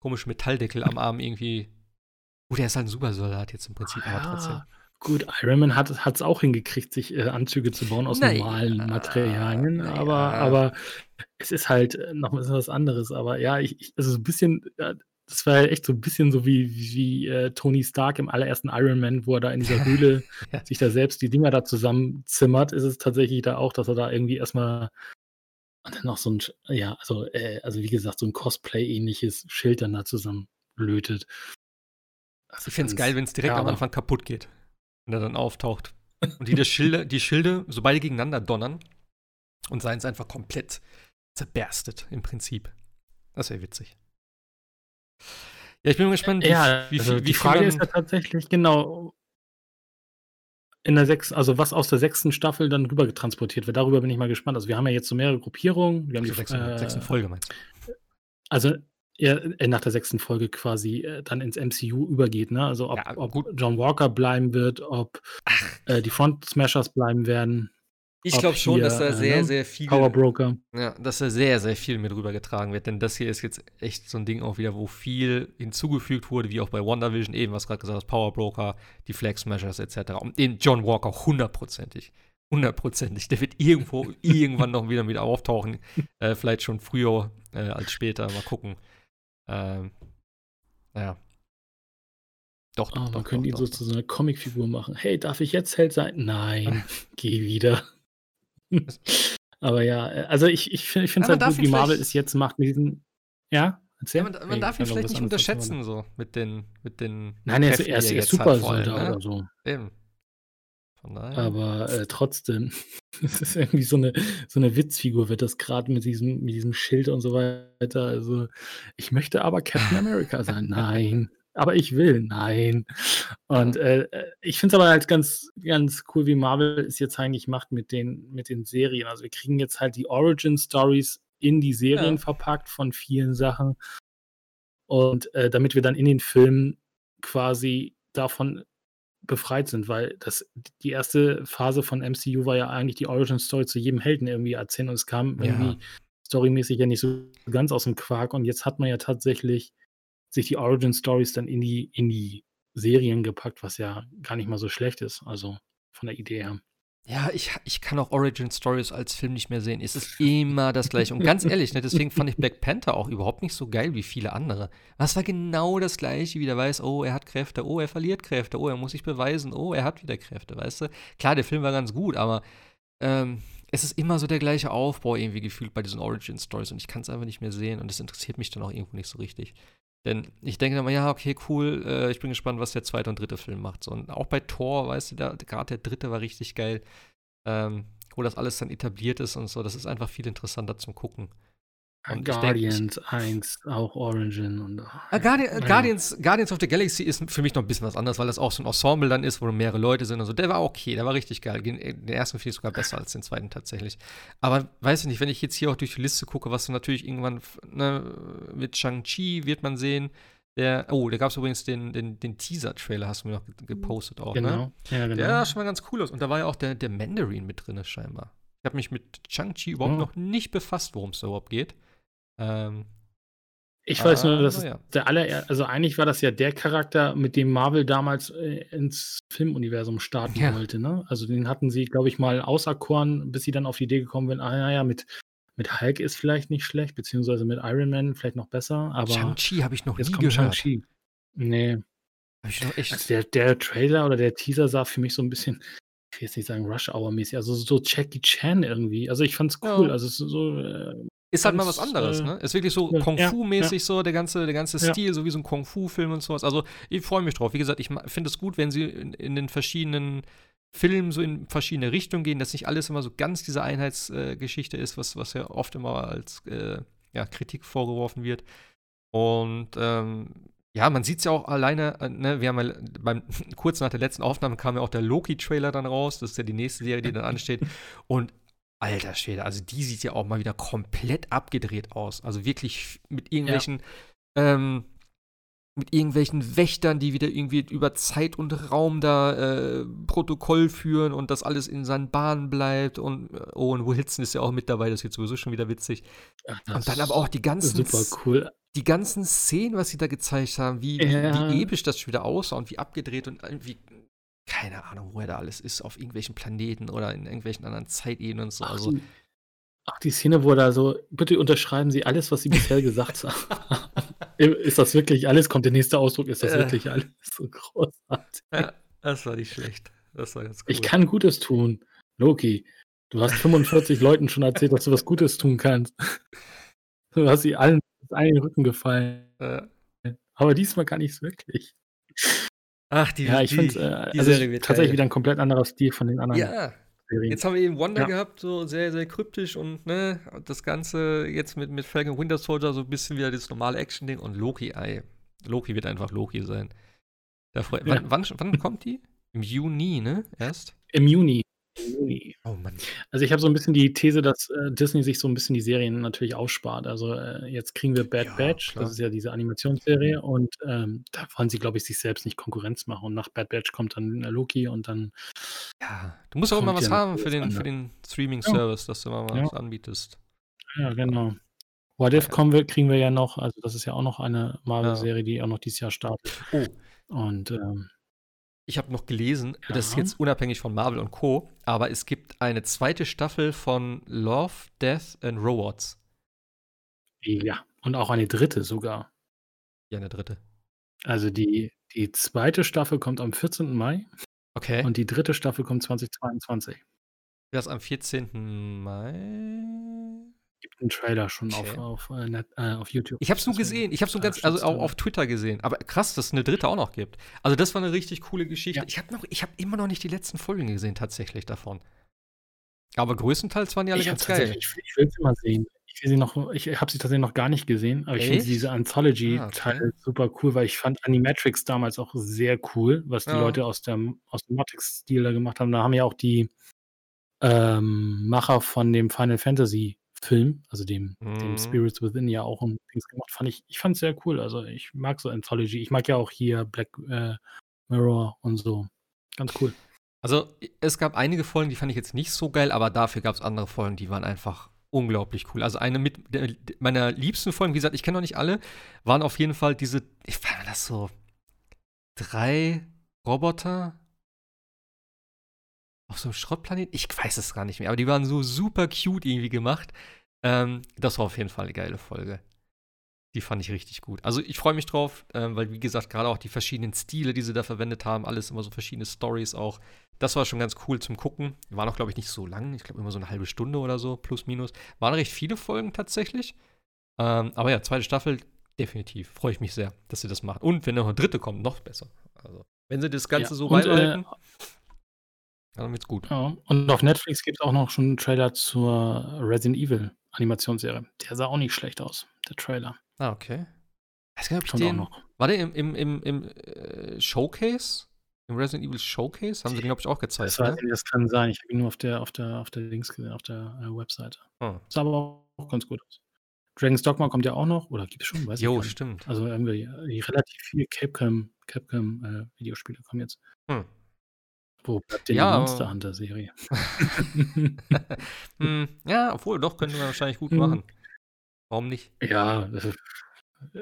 komischen Metalldeckel am Arm irgendwie. Gut, er ist halt ein Supersoldat jetzt im Prinzip, aber trotzdem. Gut, Iron Man hat es auch hingekriegt, sich äh, Anzüge zu bauen aus naja, normalen Materialien, aber, aber es ist halt äh, noch was anderes. Aber ja, ich, ich also so ein bisschen, äh, das war halt echt so ein bisschen so wie, wie, äh, Tony Stark im allerersten Iron Man, wo er da in dieser Höhle ja. sich da selbst die Dinger da zusammenzimmert, ist es tatsächlich da auch, dass er da irgendwie erstmal dann noch so ein, ja, also, äh, also wie gesagt, so ein Cosplay-ähnliches Schild dann da zusammenlötet. Also ich finde es geil, wenn es direkt ja, am Anfang kaputt geht wenn er dann auftaucht. Und die, die, Schilde, die Schilde, sobald die gegeneinander donnern und seien es einfach komplett zerberstet im Prinzip. Das wäre witzig. Ja, ich bin gespannt, wie, ja, wie, also wie, die Frage ist ja tatsächlich genau in der sechsten, also was aus der sechsten Staffel dann rüber getransportiert wird. Darüber bin ich mal gespannt. Also wir haben ja jetzt so mehrere Gruppierungen. Wir haben die sechsten, äh, sechsten Folge meinst du? Also er, er nach der sechsten Folge quasi äh, dann ins MCU übergeht, ne? Also ob, ja, ob John Walker bleiben wird, ob äh, die Front Smashers bleiben werden. Ich glaube schon, dass da sehr, äh, ne? sehr viel. Power Broker. Ja, dass da sehr, sehr viel mit rübergetragen wird. Denn das hier ist jetzt echt so ein Ding auch wieder, wo viel hinzugefügt wurde, wie auch bei WandaVision, eben was gerade gesagt hast, Power Broker, die Flag Smashers etc. Und den John Walker hundertprozentig. Hundertprozentig. Der wird irgendwo, irgendwann noch wieder mit auftauchen. Äh, vielleicht schon früher äh, als später. Mal gucken. Ähm, naja. Doch, doch, oh, Man könnte ihn so zu so einer Comicfigur machen. Hey, darf ich jetzt Held sein? Nein, geh wieder. Aber ja, äh, also ich, ich finde es halt gut, wie Marvel es jetzt macht mit diesen. Ja, erzähl. Ja, man, man hey, darf ihn vielleicht nicht unterschätzen, so mit den, mit den. Nein, er ist, er ist, er ist super Soldat ne? oder so. Eben. Aber äh, trotzdem, es ist irgendwie so eine, so eine Witzfigur, wird das gerade mit diesem, mit diesem Schild und so weiter. Also, ich möchte aber Captain America sein. Nein. Aber ich will, nein. Und äh, äh ich finde es aber halt ganz, ganz cool, wie Marvel es jetzt eigentlich macht mit den, mit den Serien. Also wir kriegen jetzt halt die Origin-Stories in die Serien ja. verpackt von vielen Sachen. Und äh, damit wir dann in den Filmen quasi davon befreit sind, weil das die erste Phase von MCU war ja eigentlich die Origin Story zu jedem Helden irgendwie erzählen und es kam ja. irgendwie storymäßig ja nicht so ganz aus dem Quark und jetzt hat man ja tatsächlich sich die Origin Stories dann in die in die Serien gepackt, was ja gar nicht mal so schlecht ist, also von der Idee her. Ja, ich, ich kann auch Origin Stories als Film nicht mehr sehen. Es ist immer das gleiche. Und ganz ehrlich, ne, deswegen fand ich Black Panther auch überhaupt nicht so geil wie viele andere. Was war genau das gleiche, wie der weiß, oh, er hat Kräfte, oh, er verliert Kräfte, oh, er muss sich beweisen, oh, er hat wieder Kräfte, weißt du? Klar, der Film war ganz gut, aber ähm, es ist immer so der gleiche Aufbau irgendwie gefühlt bei diesen Origin Stories und ich kann es einfach nicht mehr sehen und es interessiert mich dann auch irgendwo nicht so richtig. Denn ich denke immer, ja, okay, cool, äh, ich bin gespannt, was der zweite und dritte Film macht. So, und auch bei Thor, weißt du, gerade der dritte war richtig geil, ähm, wo das alles dann etabliert ist und so. Das ist einfach viel interessanter zum Gucken. Und Guardians denk, 1, auch Origin und. Äh, Guardian, ja. Guardians, Guardians of the Galaxy ist für mich noch ein bisschen was anderes, weil das auch so ein Ensemble dann ist, wo mehrere Leute sind und so. Der war okay, der war richtig geil. Den ersten finde ich sogar besser als den zweiten tatsächlich. Aber weiß ich nicht, wenn ich jetzt hier auch durch die Liste gucke, was natürlich irgendwann ne, mit Shang-Chi wird man sehen. Der, oh, da gab es übrigens den, den, den Teaser-Trailer, hast du mir noch gepostet auch, genau. ne? Ja, genau. Der sah schon mal ganz cool aus. Und da war ja auch der, der Mandarin mit drin, scheinbar. Ich habe mich mit Shang-Chi überhaupt oh. noch nicht befasst, worum es da überhaupt geht. Ähm, Ich weiß nur, dass ja. der aller, also eigentlich war das ja der Charakter, mit dem Marvel damals äh, ins Filmuniversum starten ja. wollte. Ne? Also den hatten sie, glaube ich, mal auserkoren, bis sie dann auf die Idee gekommen sind, ah naja, mit, mit Hulk ist vielleicht nicht schlecht, beziehungsweise mit Iron Man vielleicht noch besser. Aber Shang-Chi habe ich noch nie gehört. Shang-Chi. Nee. Hab ich noch echt... Also der, der Trailer oder der Teaser sah für mich so ein bisschen, ich will jetzt nicht sagen Rush Hour-mäßig, also so Jackie Chan irgendwie. Also ich fand's cool. Ja. Also so äh, ist halt mal was anderes, äh, ne? Ist wirklich so Kung Fu-mäßig ja, so, der ganze, der ganze Stil, so wie so ein Kung Fu-Film und sowas. Also, ich freue mich drauf. Wie gesagt, ich finde es gut, wenn sie in, in, den verschiedenen Filmen so in verschiedene Richtungen gehen, dass nicht alles immer so ganz diese Einheitsgeschichte äh, ist, was, was ja oft immer als äh, ja, Kritik vorgeworfen wird. Und ähm, ja, man sieht es ja auch alleine, äh, ne, wir haben ja beim, kurz nach der letzten Aufnahme kam ja auch der Loki-Trailer dann raus. Das ist ja die nächste Serie, die dann ansteht. Und Alter Schwede, also die sieht ja auch mal wieder komplett abgedreht aus. Also wirklich mit irgendwelchen, ja. ähm, mit irgendwelchen Wächtern, die wieder irgendwie über Zeit und Raum da äh, Protokoll führen und das alles in seinen Bahnen bleibt. Und äh, Owen Wilson ist ja auch mit dabei, das wird sowieso schon wieder witzig. Ach, und dann aber auch die ganzen, super cool. die ganzen Szenen, was sie da gezeigt haben, wie, ja. wie, wie episch das schon wieder aussah und wie abgedreht und wie keine Ahnung, wo er da alles ist, auf irgendwelchen Planeten oder in irgendwelchen anderen Zeitebenen und so. Ach, also, die, ach, die Szene, wo er da so, bitte unterschreiben Sie alles, was Sie bisher gesagt haben. ist das wirklich alles? Kommt der nächste Ausdruck, ist das äh, wirklich alles so großartig? Ja, das war nicht schlecht. Das war ganz cool. Ich kann Gutes tun. Loki, du hast 45 Leuten schon erzählt, dass du was Gutes tun kannst. Du hast sie allen in den Rücken gefallen. Äh. Aber diesmal kann ich es wirklich. Ach, die Ja, ich finde äh, also tatsächlich wieder ein komplett anderer Stil von den anderen Ja. Serien. Jetzt haben wir eben Wonder ja. gehabt, so sehr, sehr kryptisch und ne, das Ganze jetzt mit, mit Falcon Winter Soldier so ein bisschen wieder das normale Action-Ding und Loki, ey. Loki wird einfach Loki sein. Da freu, ja. wann, wann, wann kommt die? Im Juni, ne? Erst? Im Juni. Ui. Oh Mann. Also ich habe so ein bisschen die These, dass äh, Disney sich so ein bisschen die Serien natürlich ausspart. Also äh, jetzt kriegen wir Bad ja, Batch, klar. das ist ja diese Animationsserie und ähm, da wollen sie, glaube ich, sich selbst nicht Konkurrenz machen. Und nach Bad Batch kommt dann äh, Loki und dann. Ja, du musst auch immer was haben für den, für den Streaming-Service, ja. dass du mal was ja. anbietest. Ja, genau. What If kommen wir, kriegen wir ja noch, also das ist ja auch noch eine Marvel-Serie, die auch noch dieses Jahr startet. Oh. Und ähm, ich habe noch gelesen, ja. das ist jetzt unabhängig von Marvel und Co., aber es gibt eine zweite Staffel von Love, Death and Robots. Ja, und auch eine dritte sogar. Ja, eine dritte. Also die, die zweite Staffel kommt am 14. Mai. Okay. Und die dritte Staffel kommt 2022. Das am 14. Mai? Gibt einen Trailer schon okay. auf, auf, äh, äh, auf YouTube. Ich habe es nur gesehen. Ich habe es nur ganz, also auch auf Twitter gesehen. Aber krass, dass es eine dritte auch noch gibt. Also das war eine richtig coole Geschichte. Ja. Ich habe noch, immer noch nicht die letzten Folgen gesehen tatsächlich davon. Aber größtenteils waren die alle ich ganz geil. Ich, ich will sie mal sehen. Ich will sie noch, ich habe sie tatsächlich noch gar nicht gesehen, aber Echt? ich finde diese Anthology-Teil ah, okay. super cool, weil ich fand Animatrix damals auch sehr cool, was die ja. Leute aus, der, aus dem Matrix-Stil da gemacht haben. Da haben ja auch die ähm, Macher von dem Final Fantasy Film, also dem, mhm. dem Spirits Within ja auch ein Dings gemacht, fand ich, ich fand es sehr cool. Also ich mag so Anthology. Ich mag ja auch hier Black äh, Mirror und so. Ganz cool. Also es gab einige Folgen, die fand ich jetzt nicht so geil, aber dafür gab es andere Folgen, die waren einfach unglaublich cool. Also eine mit der, meiner liebsten Folgen, wie gesagt, ich kenne noch nicht alle, waren auf jeden Fall diese, ich fand das so, drei Roboter auf so einem Schrottplanet? Ich weiß es gar nicht mehr, aber die waren so super cute irgendwie gemacht. Ähm, das war auf jeden Fall eine geile Folge. Die fand ich richtig gut. Also ich freue mich drauf, ähm, weil wie gesagt, gerade auch die verschiedenen Stile, die sie da verwendet haben, alles immer so verschiedene Stories auch. Das war schon ganz cool zum Gucken. War noch, glaube ich, nicht so lang. Ich glaube immer so eine halbe Stunde oder so, plus minus. Waren recht viele Folgen tatsächlich. Ähm, aber ja, zweite Staffel, definitiv. Freue ich mich sehr, dass sie das machen. Und wenn noch eine dritte kommt, noch besser. Also, wenn sie das Ganze ja, so beibehalten. Äh, dann wird's gut. Ja, und auf Netflix gibt es auch noch schon einen Trailer zur Resident Evil Animationsserie. Der sah auch nicht schlecht aus, der Trailer. Ah, okay. weiß nicht, ich den, noch. War der im, im, im, im äh, Showcase? Im Resident Evil Showcase? Haben sie den, glaube ich, auch gezeigt. Das, weiß ne? das kann sein. Ich habe ihn nur auf der, auf der, auf der Links gesehen, auf der äh, Webseite. Hm. Sah aber auch ganz gut aus. Dragon's Dogma kommt ja auch noch, oder gibt es schon? Weiß jo, stimmt. Also irgendwie äh, relativ viele Capcom, Capcom äh, Videospiele kommen jetzt. Hm. Wo bleibt denn die Monster Hunter-Serie? Hm, ja, obwohl, doch, könnte man wahrscheinlich gut hm. machen. Warum nicht? Ja, äh,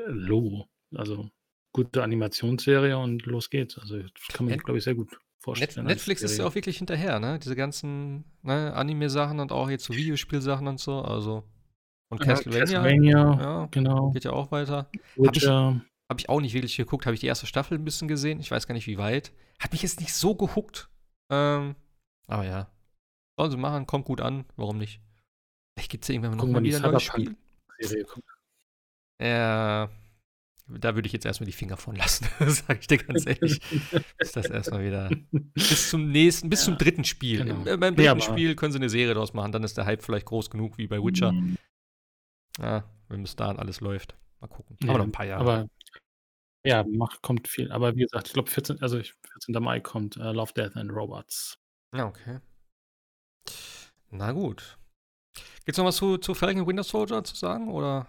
Logo. Also gute Animationsserie und los geht's. Also das kann man sich, glaube ich, sehr gut vorstellen. Netflix ist ja auch wirklich hinterher, ne? Diese ganzen ne, Anime-Sachen und auch jetzt so Videospielsachen und so. Also und ja, Castlevania, Castlevania, ja, genau. geht ja auch weiter. Habe Witcher. ich auch nicht wirklich geguckt. Habe ich die erste Staffel ein bisschen gesehen. Ich weiß gar nicht, wie weit. Hat mich jetzt nicht so gehuckt. Ähm, aber ja. Sollen sie machen, kommt gut an. Warum nicht? Vielleicht gibt es ja irgendwann noch mal wieder ein neues Spiel. Ja, da würde ich jetzt erstmal die Finger von lassen, sage ich dir ganz ehrlich. Ist das erstmal wieder bis zum nächsten, bis zum Ja, dritten Spiel. genau. Im, äh, beim dritten aber- Spiel können sie eine Serie draus machen, dann ist der Hype vielleicht groß genug wie bei Witcher. Mhm. Ja, wenn bis dahin alles läuft. Mal gucken. Ja, Aber noch ein paar Jahre. Aber ja, macht, kommt viel. Aber wie gesagt, ich glaube 14, also ich- 14. Mai kommt äh, Love, Death and Robots. ja, okay. Na gut. Gibt's noch was zu, zu Falcon Winter Soldier zu sagen? Oder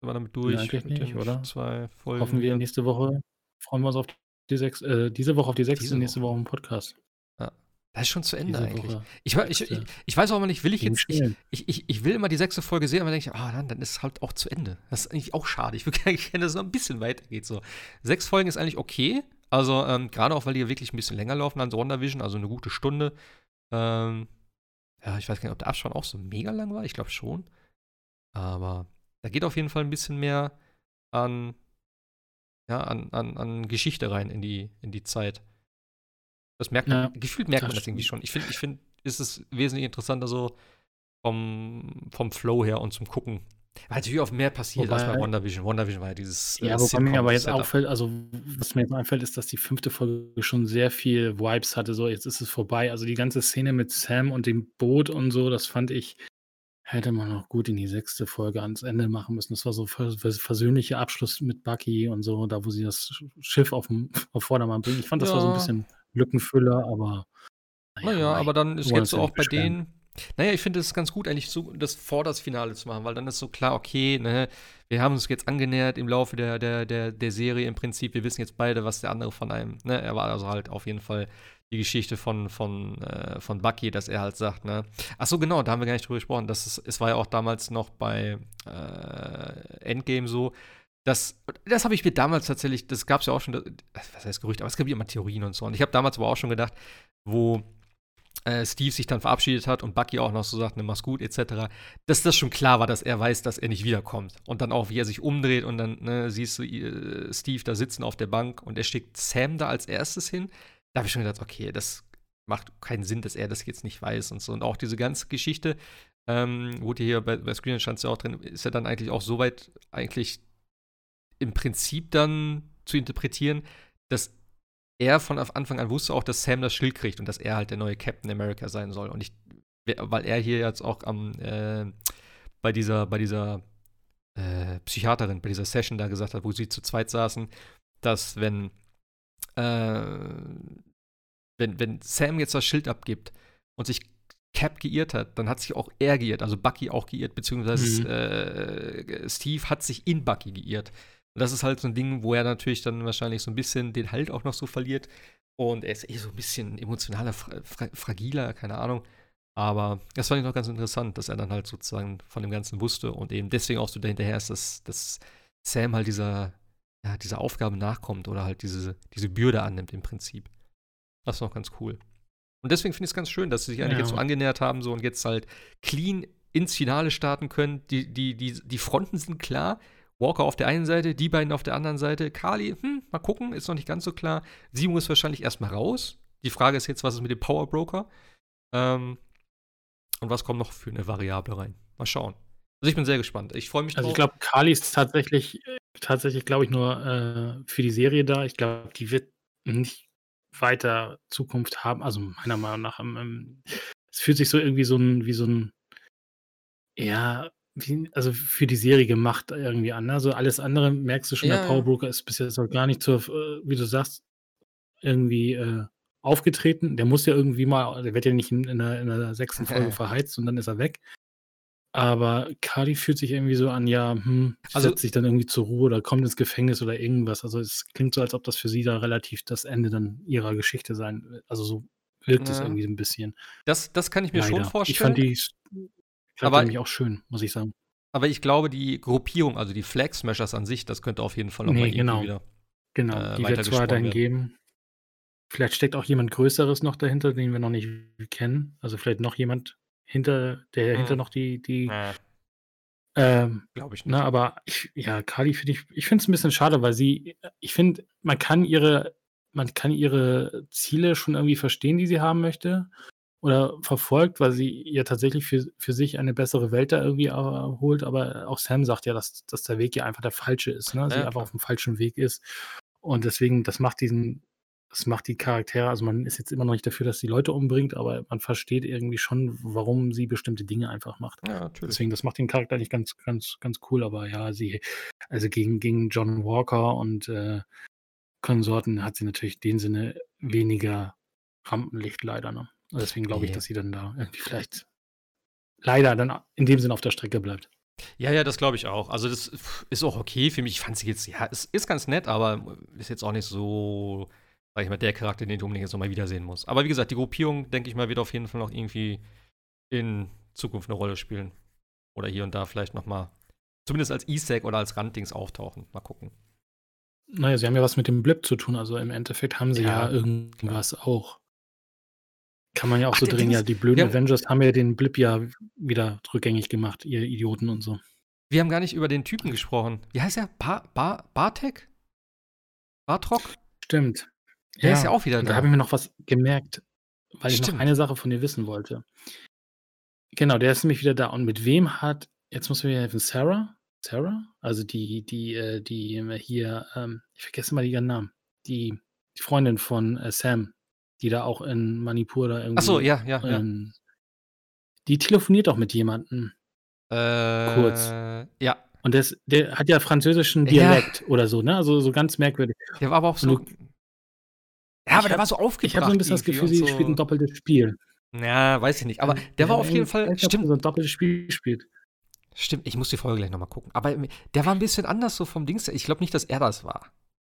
sind wir damit durch? eigentlich mit nicht, oder? Zwei Folgen. Hoffen wir nächste Woche. Freuen wir uns auf die sechs, äh, diese Woche auf die sechste, nächste Woche im Podcast. Das ist schon zu Ende Diese eigentlich. Ich, ich, ich, ich weiß auch immer nicht, will ich jetzt. Ich, will immer die sechste Folge sehen, aber dann denke ich, ah, dann, dann ist es halt auch zu Ende. Das ist eigentlich auch schade. Ich würde gerne, dass es noch ein bisschen weitergeht. So. Sechs Folgen ist eigentlich okay. Also, ähm, gerade auch, weil die ja wirklich ein bisschen länger laufen als WandaVision, also eine gute Stunde. Ähm, ja, ich weiß gar nicht, ob der Abspann auch so mega lang war. Ich glaube schon. Aber da geht auf jeden Fall ein bisschen mehr an, ja, an, an, an Geschichte rein in die, in die Zeit. Das merkt man, Ja, gefühlt merkt das man das irgendwie schon. Ich finde, ich finde, ist es wesentlich interessanter so vom, vom Flow her und zum Gucken. Weil natürlich auch mehr passiert als bei Wobei- WandaVision. WandaVision war ja dieses äh, Ja, wobei mir aber jetzt auffällt, also was mir jetzt einfällt, ist, dass die fünfte Folge schon sehr viel Vibes hatte. So, jetzt ist es vorbei. Also die ganze Szene mit Sam und dem Boot und so, das fand ich, hätte man noch gut in die sechste Folge ans Ende machen müssen. Das war so vers vers versöhnlicher Abschluss mit Bucky und so, da wo sie das Schiff auf, dem, auf Vordermann bringen. Ich fand, das war so ein Ja. bisschen Lückenfüller, aber. Naja, aber dann ist jetzt auch bei denen. Naja, ich finde es ganz gut, eigentlich so, das vor das Finale zu machen, weil dann ist so klar, okay, ne, wir haben uns jetzt angenähert im Laufe der, der, der, der Serie im Prinzip. Wir wissen jetzt beide, was der andere von einem, ne, er war also halt auf jeden Fall die Geschichte von, von, äh, von Bucky, dass er halt sagt, ne. Ach so, genau, da haben wir gar nicht drüber gesprochen. Das ist, es war ja auch damals noch bei äh, Endgame so, das, das habe ich mir damals tatsächlich, das gab es ja auch schon, das, was heißt Gerüchte, aber es gab ja immer Theorien und so. Und ich habe damals aber auch schon gedacht, wo äh, Steve sich dann verabschiedet hat und Bucky auch noch so sagt, ne, mach's gut, etc., dass das schon klar war, dass er weiß, dass er nicht wiederkommt. Und dann auch, wie er sich umdreht und dann ne, siehst du äh, Steve da sitzen auf der Bank und er schickt Sam da als erstes hin. Da habe ich schon gedacht, okay, das macht keinen Sinn, dass er das jetzt nicht weiß und so. Und auch diese ganze Geschichte, ähm, wurde hier bei, bei Screen stand ja auch drin, ist ja dann eigentlich auch soweit eigentlich im Prinzip dann zu interpretieren, dass er von Anfang an wusste auch, dass Sam das Schild kriegt und dass er halt der neue Captain America sein soll. Und ich, weil er hier jetzt auch am, äh, bei dieser, bei dieser äh, Psychiaterin, bei dieser Session da gesagt hat, wo sie zu zweit saßen, dass wenn, äh, wenn, wenn Sam jetzt das Schild abgibt und sich Cap geirrt hat, dann hat sich auch er geirrt, also Bucky auch geirrt, beziehungsweise Mhm. äh, Steve hat sich in Bucky geirrt. Und das ist halt so ein Ding, wo er natürlich dann wahrscheinlich so ein bisschen den Halt auch noch so verliert. Und er ist eh so ein bisschen emotionaler, fra fra fragiler, keine Ahnung. Aber das fand ich noch ganz interessant, dass er dann halt sozusagen von dem Ganzen wusste und eben deswegen auch so dahinterher ist, dass, dass Sam halt dieser, ja, dieser Aufgabe nachkommt oder halt diese, diese Bürde annimmt im Prinzip. Das ist noch ganz cool. Und deswegen finde ich es ganz schön, dass sie sich eigentlich Ja. jetzt so angenähert haben so und jetzt halt clean ins Finale starten können. Die, die, die, die Fronten sind klar. Walker auf der einen Seite, die beiden auf der anderen Seite. Kali, hm, mal gucken, ist noch nicht ganz so klar. Sie muss wahrscheinlich erstmal raus. Die Frage ist jetzt, was ist mit dem Power Broker? Ähm, und was kommt noch für eine Variable rein? Mal schauen. Also ich bin sehr gespannt. Ich freue mich Also ich drauf. glaube, Kali ist tatsächlich, tatsächlich, glaube ich, nur äh, für die Serie da. Ich glaube, die wird nicht weiter Zukunft haben. Also meiner Meinung nach. Ähm, ähm, es fühlt sich so irgendwie so ein, wie so ein, ja, also für die Serie gemacht irgendwie an. Also alles andere merkst du schon, Ja, der ja. Power Broker ist bis jetzt auch gar nicht zur, äh, wie du sagst, irgendwie äh, aufgetreten. Der muss ja irgendwie mal, der wird ja nicht in, in, der, in der sechsten Folge verheizt und dann ist er weg. Aber Cardi fühlt sich irgendwie so an, ja, hm, Also- setzt sich dann irgendwie zur Ruhe oder kommt ins Gefängnis oder irgendwas. Also es klingt so, als ob das für sie da relativ das Ende dann ihrer Geschichte sein wird. Also so wirkt es Ja. irgendwie ein bisschen. Das, das kann ich mir schon Leider. vorstellen. Ich fand die, ich fand Aber- nämlich auch schön, muss ich sagen. aber ich glaube, die Gruppierung, also die Flag Smashers an sich, das könnte auf jeden Fall nochmal nee, genau. wieder. Genau, äh, die wird es weiterhin geben. Vielleicht steckt auch jemand Größeres noch dahinter, den wir noch nicht kennen. Also vielleicht noch jemand hinter, der hm. hinter noch die, die äh. ähm, Glaube ich nicht. Na, aber ich, ja, Kali finde ich, ich finde es ein bisschen schade, weil sie, ich finde, man kann ihre, man kann ihre Ziele schon irgendwie verstehen, die sie haben möchte oder verfolgt, weil sie ja tatsächlich für, für sich eine bessere Welt da irgendwie erholt. Aber auch Sam sagt ja, dass, dass der Weg ja einfach der falsche ist, ne? Sie ja, einfach auf dem falschen Weg ist. Und deswegen, das macht diesen, das macht die Charaktere, also man ist jetzt immer noch nicht dafür, dass sie Leute umbringt, aber man versteht irgendwie schon, warum sie bestimmte Dinge einfach macht. Ja, natürlich. Deswegen, das macht den Charakter eigentlich ganz, ganz, ganz cool, aber ja, sie, also gegen, gegen John Walker und äh, Konsorten hat sie natürlich in dem Sinne weniger Rampenlicht leider, ne? Und deswegen glaube ich, dass sie dann da irgendwie vielleicht leider dann in dem Sinne auf der Strecke bleibt. Ja, ja, das glaube ich auch. Also das ist auch okay für mich. Ich fand sie jetzt, ja, es ist ganz nett, aber ist jetzt auch nicht so, sag ich mal, der Charakter, den du unbedingt jetzt nochmal wiedersehen musst. Aber wie gesagt, die Gruppierung, denke ich mal, wird auf jeden Fall noch irgendwie in Zukunft eine Rolle spielen. Oder hier und da vielleicht nochmal, zumindest als E-Stack oder als Randdings auftauchen. Mal gucken. Naja, sie haben ja was mit dem Blip zu tun. Also im Endeffekt haben sie ja, ja irgendwas klar. auch. Kann man ja auch Ach, so drehen, ja, die blöden ja. Avengers haben ja den Blip ja wieder rückgängig gemacht, ihr Idioten und so. Wir haben gar nicht über den Typen gesprochen. Wie heißt er? Ba ba Bartek? Bartrock? Stimmt. Der ja, ist ja auch wieder da. Da habe ich mir noch was gemerkt, weil Stimmt. ich noch eine Sache von dir wissen wollte. Genau, der ist nämlich wieder da. Und mit wem hat, jetzt muss mir helfen, Sarah? Sarah? Also die, die, äh, die hier, ähm, ich vergesse mal ihren Namen. Die, die Freundin von äh, Sam, die da auch in Manipur da irgendwie. Ach so, ja, ja, ja. Ähm, die telefoniert auch mit jemandem. Äh, Kurz. Ja. Und das, der hat ja französischen Dialekt ja. oder so, ne? Also so ganz merkwürdig. Der war aber auch so. Ja, aber der war so aufgebracht. Ich habe so ein bisschen das Gefühl, sie so. spielt ein doppeltes Spiel. Ja, weiß ich nicht. Aber der ja, war auf jeden Fall. Stimmt. so ein doppeltes Spiel spielt. Stimmt, ich muss die Folge gleich nochmal gucken. Aber der war ein bisschen anders so vom Dings. Ich glaube nicht, dass er das war.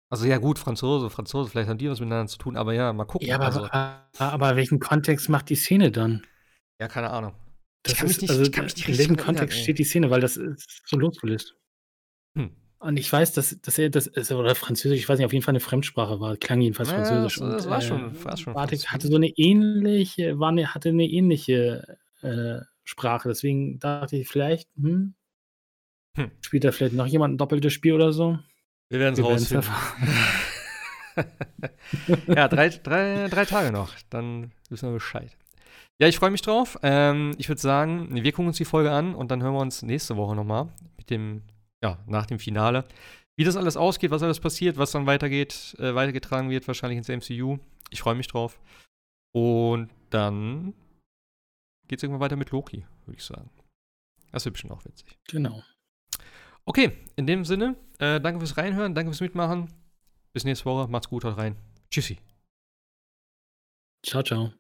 Also ja gut, Franzose, Franzose, vielleicht haben die was miteinander zu tun, aber ja, mal gucken. Ja, aber, also. aber welchen Kontext macht die Szene dann? Ja, keine Ahnung. Das ich kann ist, mich nicht, also, ich kann mich nicht in welchem Kontext steht die Szene, weil das ist so losgelöst. Hm. Und ich weiß, dass, dass er das ist, oder Französisch, ich weiß nicht, auf jeden Fall eine Fremdsprache war, klang jedenfalls ja, Französisch. Das, das und, war schon, äh, war schon Bartik hatte so eine ähnliche, war eine, hatte eine ähnliche äh, Sprache, deswegen dachte ich vielleicht, hm, hm. spielt da vielleicht noch jemand ein doppeltes Spiel oder so? Wir werden es rausfinden. ja, drei, drei, drei Tage noch. Dann wissen wir Bescheid. Ja, ich freue mich drauf. Ähm, ich würde sagen, wir gucken uns die Folge an und dann hören wir uns nächste Woche nochmal mit dem, ja, nach dem Finale. Wie das alles ausgeht, was alles passiert, was dann weitergeht, äh, weitergetragen wird, wahrscheinlich ins MCU. Ich freue mich drauf. Und dann geht es irgendwann weiter mit Loki, würde ich sagen. Das wird bestimmt auch witzig. Genau. Okay, in dem Sinne, äh, danke fürs Reinhören, danke fürs Mitmachen. Bis nächste Woche, macht's gut, haut rein. Tschüssi. Ciao, ciao.